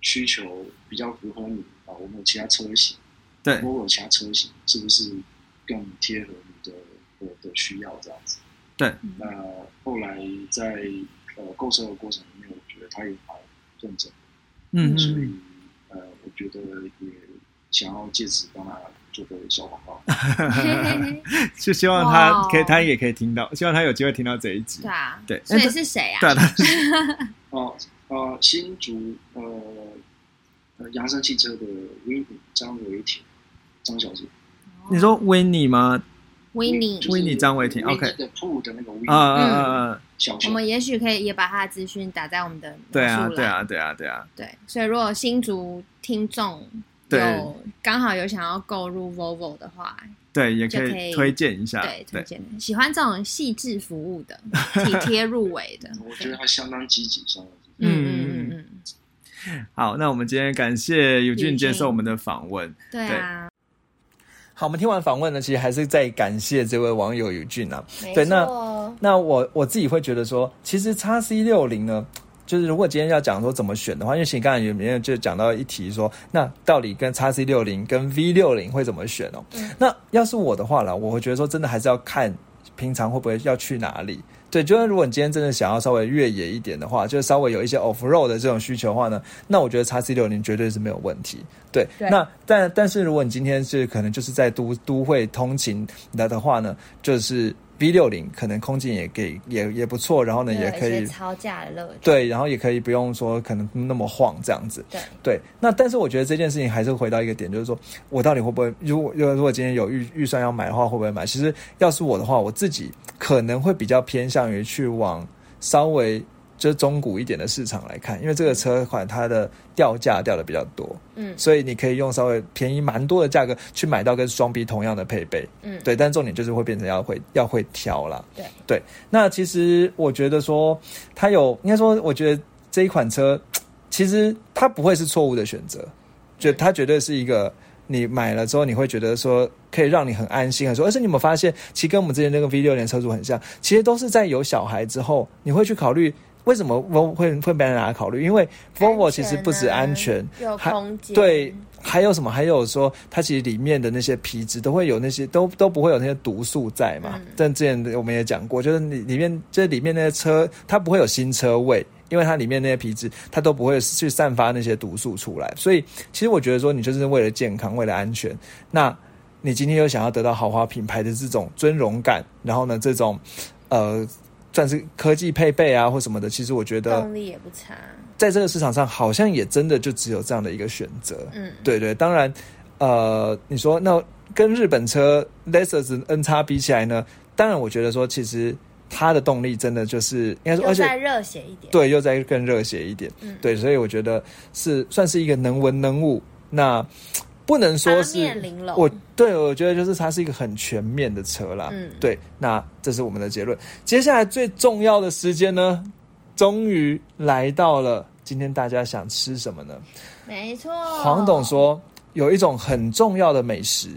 需求比较符合你啊？我们有其他车型，对如果有其他车型，是不是更贴合你的的的需要这样子？对。那后来在呃购车的过程里面，我觉得他也蛮认真，嗯所以嗯呃，我觉得也想要借此帮他做个小广告。嗯，就希望他可以，他也可以听到，希望他有机会听到这一集对。啊，对所以是谁啊？对啊，他 哦，呃，新竹呃呃扬声汽车的 i n 张维婷张小姐，你说维尼吗？维尼。就是 Winnie 张维婷 OK 的铺的那个 n 啊啊啊！我小小。们也许可以也把他的资讯打在我们的对啊，对啊，对啊，对啊，对，所以如果新竹听众有刚好有想要购入 Volvo 的话，对，也可以以推荐一下。对，推荐。喜欢这种细致服务的、体贴入微的，我觉得他相当积极，相当积极。嗯嗯嗯。嗯，好，那我们今天感谢尤俊接受我们的访问。对啊，好，我们听完访问呢，其实还是在感谢这位网友尤俊啊。没对那，那我我自己会觉得说，其实叉 C 六零呢，就是如果今天要讲说怎么选的话，因为其实刚才有没有就讲到一题说，那到底跟叉 C 六零跟 V 六零会怎么选哦？嗯那要是我的话啦，我会觉得说，真的还是要看平常会不会要去哪里。对，就是如果你今天真的想要稍微越野一点的话，就是稍微有一些 off road 的这种需求的话呢，那我觉得叉 C 六零绝对是没有问题。对，对那但但是如果你今天是可能就是在都都会通勤的的话呢，就是 V 六零可能空间也给也也不错，然后呢也可以超价的乐趣，对，然后也可以不用说可能那么晃这样子。对对，那但是我觉得这件事情还是回到一个点，就是说我到底会不会，如果如果今天有预预算要买的话，会不会买？其实要是我的话，我自己可能会比较偏向于去往稍微就是中古一点的市场来看，因为这个车款它的掉价掉的比较多，嗯所以你可以用稍微便宜蛮多的价格去买到跟双 B 同样的配备。嗯，对，但重点就是会变成要会要会挑啦。对对，那其实我觉得说，它有应该说，我觉得这一款车其实它不会是错误的选择，就它绝对是一个你买了之后你会觉得说可以让你很安心很说，而且你有没有发现，其实跟我们之前那个 V 六零车主很像，其实都是在有小孩之后，你会去考虑。为什么 Volvo 会会被人拿来考虑？因为 Volvo 其实不止安全，有还空间，对，还有什么？还有说，它其实里面的那些皮质都会有那些都都不会有那些毒素在嘛。嗯但之前我们也讲过，就是里里面这里面那些车，它不会有新车味，因为它里面那些皮质它都不会去散发那些毒素出来。所以其实我觉得说，你就是为了健康，为了安全，那你今天又想要得到豪华品牌的这种尊荣感，然后呢，这种呃。算是科技配备啊，或什么的，其实我觉得动力也不差，在这个市场上，好像也真的就只有这样的一个选择。嗯，对对，当然，呃，你说那跟日本车 Lexus N 叉比起来呢？当然，我觉得说其实它的动力真的就是应该说，而且再热血一点，对，又再更热血一点，嗯对，所以我觉得是算是一个能文能武。那不能说是。我对我觉得就是它是一个很全面的车啦。嗯对，那这是我们的结论。接下来最重要的时间呢，终于来到了。今天大家想吃什么呢？没错。黄董，说有一种很重要的美食，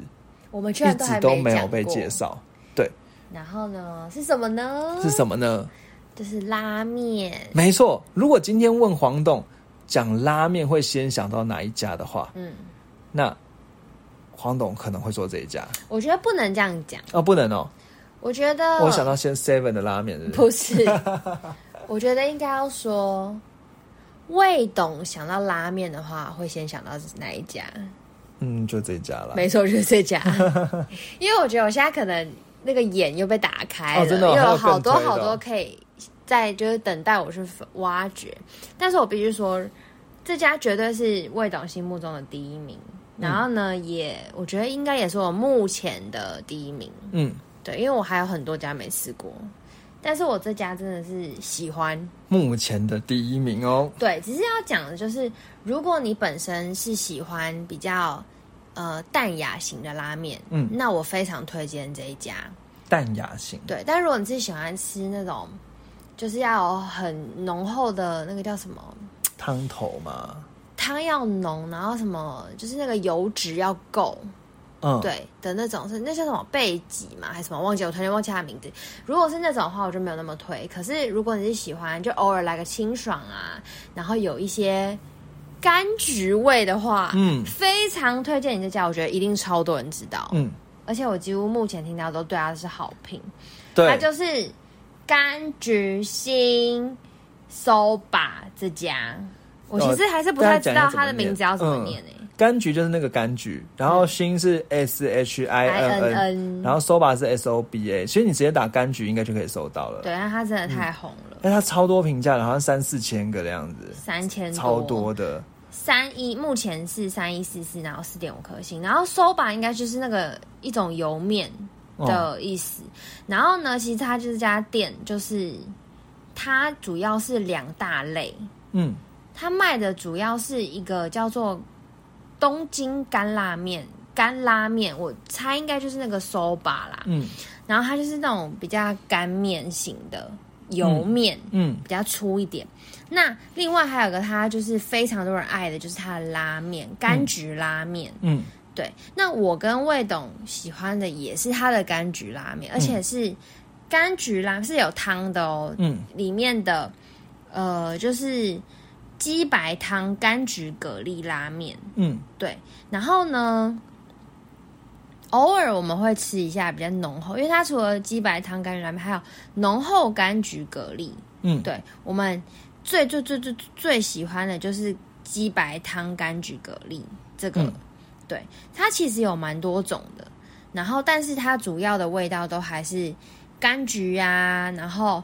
我们居一直都没有被介。绍。对，然后呢，是什么呢？是什么呢？就是拉面。没错，如果今天问黄董讲拉面会先想到哪一家的话，嗯，那黄董可能会做这一家我觉得不能这样讲。哦，不能哦，我觉得我想到先 Seven 的拉面，是不是？不是，我觉得应该要说，魏董想到拉面的话，会先想到哪一家？嗯，就这一家了。没错，就是这家。因为我觉得我现在可能那个眼又被打开了，哦真的有好多好多可以在就是等待我去挖掘。但是我必须说，这家绝对是魏董心目中的第一名。然后呢，也我觉得应该也是我目前的第一名。嗯，对，因为我还有很多家没吃过，但是我这家真的是喜欢。目前的第一名哦。对，只是要讲的就是，如果你本身是喜欢比较呃淡雅型的拉面，嗯那我非常推荐这一家。淡雅型，对，但如果你是喜欢吃那种，就是要有很浓厚的那个叫什么汤头嘛，汤要浓，然后什么就是那个油脂要够，嗯，，对的那种是那叫什么贝吉嘛还是什么忘记我突然忘记它的名字。如果是那种的话，我就没有那么推。可是如果你是喜欢就偶尔来个清爽啊，然后有一些柑橘味的话，嗯非常推荐你这家，我觉得一定超多人知道。嗯，而且我几乎目前听到都对它是好评。对，它就是柑橘心 soba 这家。我其实还是不太知道它的名字要怎么念诶、柑橘就是那个柑橘，然后新是 S H I N N，然后 soba 是 S O B A，其实你直接打柑橘应该就可以搜到了。对，但它真的太红了，但它超多评价的，好像三四千个的样子，三千超多的。三一目前是三一四四，然后四点五颗星，然后 soba 应该就是那个一种油面哦的意思。然后呢，其实它这家店就是它主要是两大类，嗯，它卖的主要是一个叫做东京干拉面，干拉面，我猜应该就是那个 soba 啦。嗯然后它就是那种比较干面型的油面，嗯比较粗一点。那另外还有个它就是非常多人爱的，就是它的拉面，柑橘拉面。嗯对，那我跟魏董喜欢的也是他的柑橘拉面，而且是柑橘拉是有汤的哦，嗯里面的呃就是鸡白汤柑橘蛤蜊拉面。嗯对，然后呢，偶尔我们会吃一下比较浓厚，因为它除了鸡白汤柑橘拉面，还有浓厚柑橘蛤蜊。嗯，对我们最最最最最喜欢的就是鸡白汤柑橘蛤蜊这个，嗯对它其实有蛮多种的，然后但是它主要的味道都还是柑橘啊，然后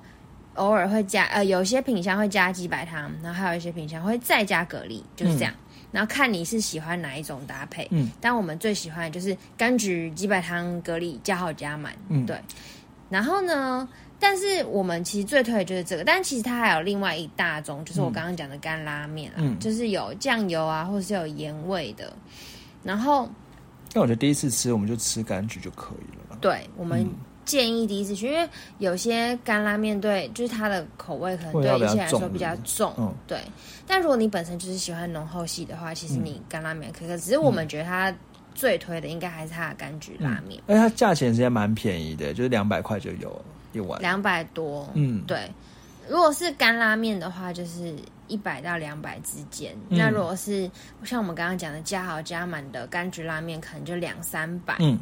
偶尔会加呃有些品相会加鸡白汤，然后还有一些品相会再加蛤蜊，就是这样。然后看你是喜欢哪一种搭配，嗯，但我们最喜欢的就是柑橘鸡白汤蛤蜊加好加满，嗯对。然后呢，但是我们其实最推的就是这个，但其实它还有另外一大种，就是我刚刚讲的干拉面啊，嗯就是有酱油啊，或者是有盐味的。然后但我觉得第一次吃我们就吃柑橘就可以了啦。对我们嗯建议第一次去，因为有些干拉面对就是它的口味可能对一些来说比较重，嗯对。但如果你本身就是喜欢浓厚系的话，其实你干拉面可以，可只是我们觉得它最推的应该还是它的柑橘拉面，而且它价钱其实蛮便宜的，就是两百块就有一碗。两百多，嗯，对。如果是干拉面的话，就是一百到两百之间。嗯那如果是像我们刚刚讲的加好加满的柑橘拉面，可能就两三百。嗯，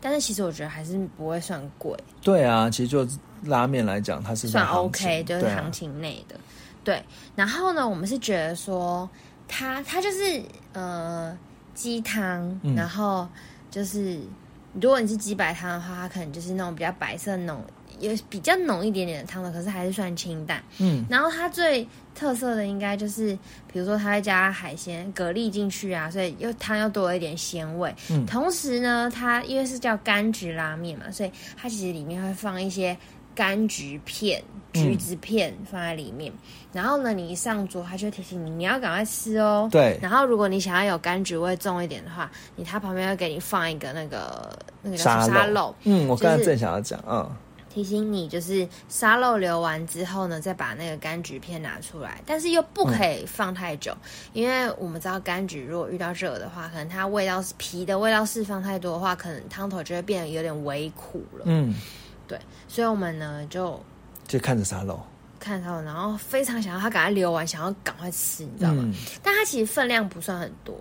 但是其实我觉得还是不会算贵，对啊，其实就拉面来讲，它是算 OK，就是行情内的。对，然后呢，我们是觉得说它它就是呃鸡汤，嗯然后就是如果你是鸡白汤的话，它可能就是那种比较白色那种也比较浓一点点的汤的，可是还是算清淡。嗯，然后它最特色的应该就是，比如说它会加海鲜蛤蜊进去啊，所以又汤又多了一点鲜味。嗯同时呢，它因为是叫柑橘拉面嘛，所以它其实里面会放一些柑橘片、橘子片放在里面。然后呢，你一上桌，它就提醒你你要赶快吃哦。对然后如果你想要有柑橘味重一点的话，你它旁边会给你放一个那个那个叫沙沙漏漏，嗯，我刚才正想要讲，嗯，提醒你，就是沙漏流完之后呢，再把那个柑橘片拿出来，但是又不可以放太久，因为我们知道柑橘如果遇到热的话，可能它味道皮的味道释放太多的话，可能汤头就会变得有点微苦了。嗯，对，所以我们呢就就看着沙漏，看它，然后非常想要它赶快流完，想要赶快吃，你知道吗？嗯，但它其实分量不算很多，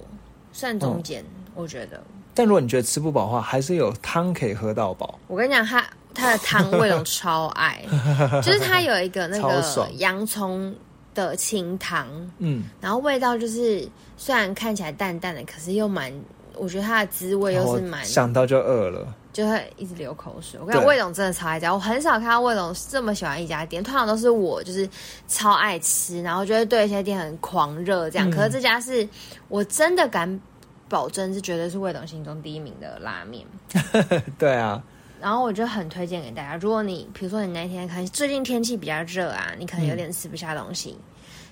算中间，我觉得。但如果你觉得吃不饱的话，还是有汤可以喝到饱。我跟你讲，它它的汤味龙超爱，就是它有一个那个洋葱的清汤，嗯，然后味道就是虽然看起来淡淡的，可是又蛮，我觉得它的滋味又是蛮，想到就饿了。就会一直流口水。我跟你讲，对魏总真的超爱家，我很少看到魏总这么喜欢一家店，通常都是我就是超爱吃，然后就会对一些店很狂热这样。嗯可是这家是我真的敢保证是绝对是魏董心中第一名的拉面。对啊，然后我就很推荐给大家，如果你比如说你那天可能最近天气比较热啊，你可能有点吃不下东西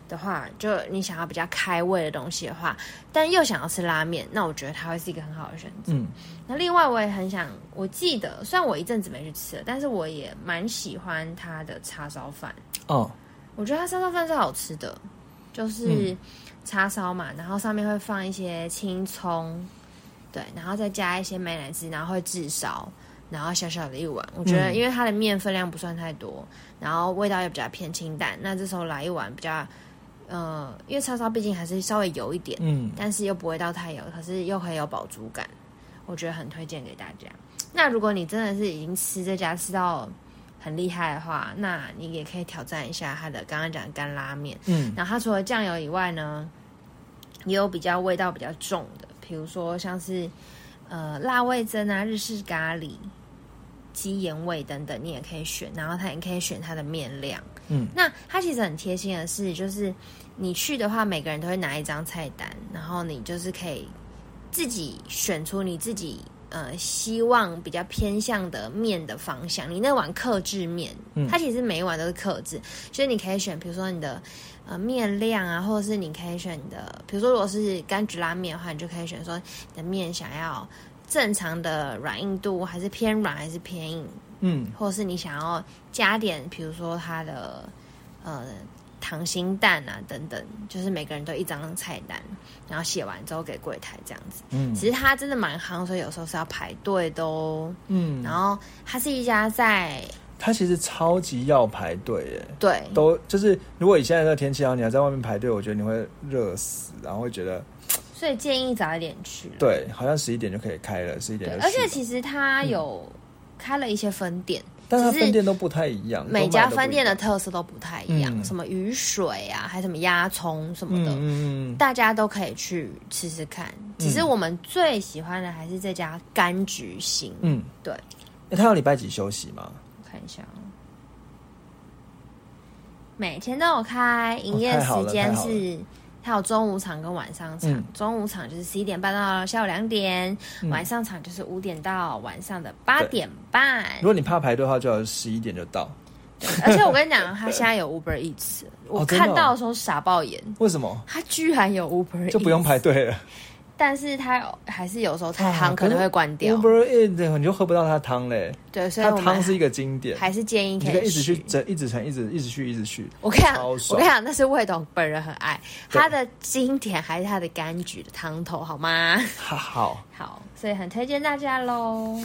的话，就你想要比较开胃的东西的话，但又想要吃拉面，那我觉得它会是一个很好的选择。嗯，那另外我也很想，我记得虽然我一阵子没去吃了，但是我也蛮喜欢它的叉烧饭。哦，我觉得它叉烧饭是好吃的，就是嗯叉烧嘛，然后上面会放一些青葱，对，然后再加一些美乃滋，然后会炙烧，然后小小的一碗。我觉得嗯因为它的面分量不算太多，然后味道也比较偏清淡，那这时候来一碗比较，呃，因为叉烧毕竟还是稍微油一点，嗯，但是又不会到太油，可是又很有饱足感，我觉得很推荐给大家。那如果你真的是已经吃这家吃到很厉害的话，那你也可以挑战一下它的刚刚讲的干拉面。嗯，然后它除了酱油以外呢，也有比较味道比较重的，比如说像是呃辣味噌啊、日式咖喱、鸡盐味等等，你也可以选。然后它也可以选它的面量。嗯，那它其实很贴心的是，就是你去的话，每个人都会拿一张菜单，然后你就是可以自己选出你自己。呃，希望比较偏向的面的方向，你那碗克制面，嗯它其实每一碗都是克制，所以你可以选，比如说你的呃面量啊，或者是你可以选你的，比如说如果是柑橘拉面的话，你就可以选说你的面想要正常的软硬度，还是偏软还是偏硬，嗯，或者是你想要加点，比如说它的呃溏心蛋啊等等，就是每个人都一张菜单，然后写完之后给柜台这样子。嗯，其实它真的蛮夯，所以有时候是要排队的哦。嗯，然后它是一家在它其实超级要排队耶，对。都就是如果以现在这个天气，然后你要在外面排队，我觉得你会热死，然后会觉得所以建议早一点去。对，好像十一点就可以开了，十一对点，就而且其实它有开了一些分店，但是分店都不太一样，每家分店的特色都不太一样，嗯什么雨水啊，还什么鸭葱什么的，嗯大家都可以去吃吃看。其实我们最喜欢的还是这家柑橘星。嗯，对，诶他有礼拜几休息吗？我看一下哦，每天都有开，营业时间是。它有中午场跟晚上场，嗯中午场就是十一点半到下午两点，嗯晚上场就是五点到晚上的八点半。如果你怕排队的话，就要十一点就到。而且我跟你讲，他现在有 Uber Eats，我看到的时候傻爆眼，为什么他居然有 Uber，就不用排队了？但是他还是有时候太啊夯可能会关掉。Uber Eats 你就喝不到它的汤嘞，对，所以它汤是一个经典，还是建议可以一直去。一直成，一直一直去，一直去。我跟你讲，我跟你讲，那是魏董本人很爱对。他的经典，还是他的柑橘的汤头，好吗？好好，好，所以很推荐大家喽。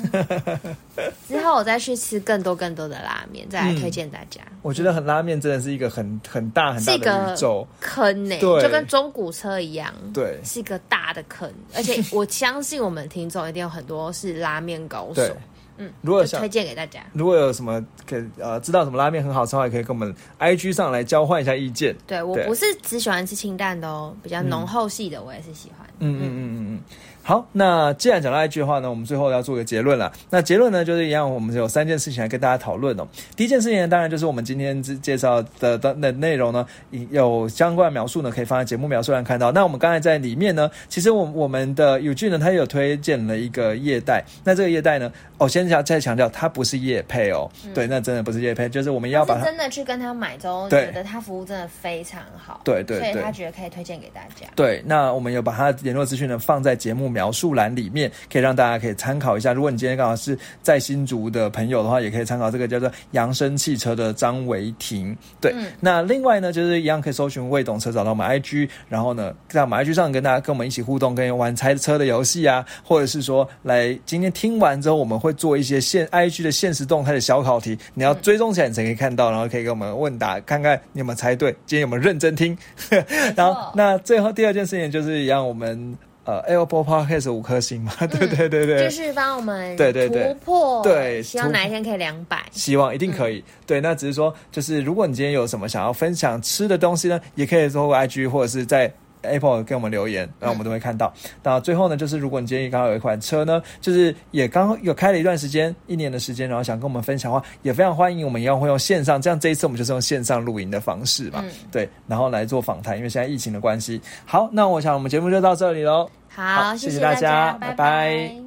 之后我再去吃更多更多的拉面，再来推荐大家。我觉得很拉面真的是一个很很大很大的是一个宇宙，坑呢、对就跟中古车一样，对是一个大的坑。而且 我相信我们听众一定有很多是拉面高手，。嗯，如果想推荐给大家。如果有什么可呃知道什么拉面很好吃的话，也可以跟我们 IG 上来交换一下意见。对对我不是只喜欢吃清淡的哦，比较浓厚系的我也是喜欢。嗯嗯嗯嗯嗯，好，那既然讲到 IG 的话呢，我们最后要做个结论了。那结论呢，就是一样，我们有三件事情来跟大家讨论哦。第一件事情呢，当然就是我们今天介绍的的的内容呢，有相关描述呢，可以放在节目描述栏看到。那我们刚才在里面呢，其实我我们的有俊呢，他有推荐了一个夜带。那这个夜带呢，哦，先要再强调，它不是叶配哦。对，那真的不是叶配，就是我们要把它真的去跟他买之后，觉得他服务真的非常好。对对，所以他觉得可以推荐给大家。对，那我们有把他联络资讯呢放在节目描述栏里面，可以让大家可以参考一下。如果你今天刚好是在新竹的朋友的话，也可以参考这个叫做扬声汽车的张维婷。对，那另外呢，就是一样可以搜寻魏董车找到我们 IG，然后呢，在我们 IG 上跟大家跟我们一起互动，跟玩猜车的游戏啊，或者是说来今天听完之后，我们会做一些现 IG 的现实动态的小考题，你要追踪起来你才可以看到，然后可以给我们问答，看看你有没有猜对，今天有没有认真听。然后那最后第二件事情就是让我们。呃，Apple Podcast 五颗星嘛，对对对对，就是帮我们对对对突破，对，希望哪一天可以两百，希望一定可以。对，那只是说，就是如果你今天有什么想要分享吃的东西呢，也可以通过 IG 或者是在。Apple 给我们留言，然后我们都会看到。那最后呢，就是如果你今天刚好有一款车呢，就是也刚有开了一段时间，一年的时间，然后想跟我们分享的话，也非常欢迎。我们一样会用线上，这样这一次我们就是用线上录音的方式嘛，对，然后来做访谈，因为现在疫情的关系。好，那我想我们节目就到这里喽。好，谢谢大家，拜拜。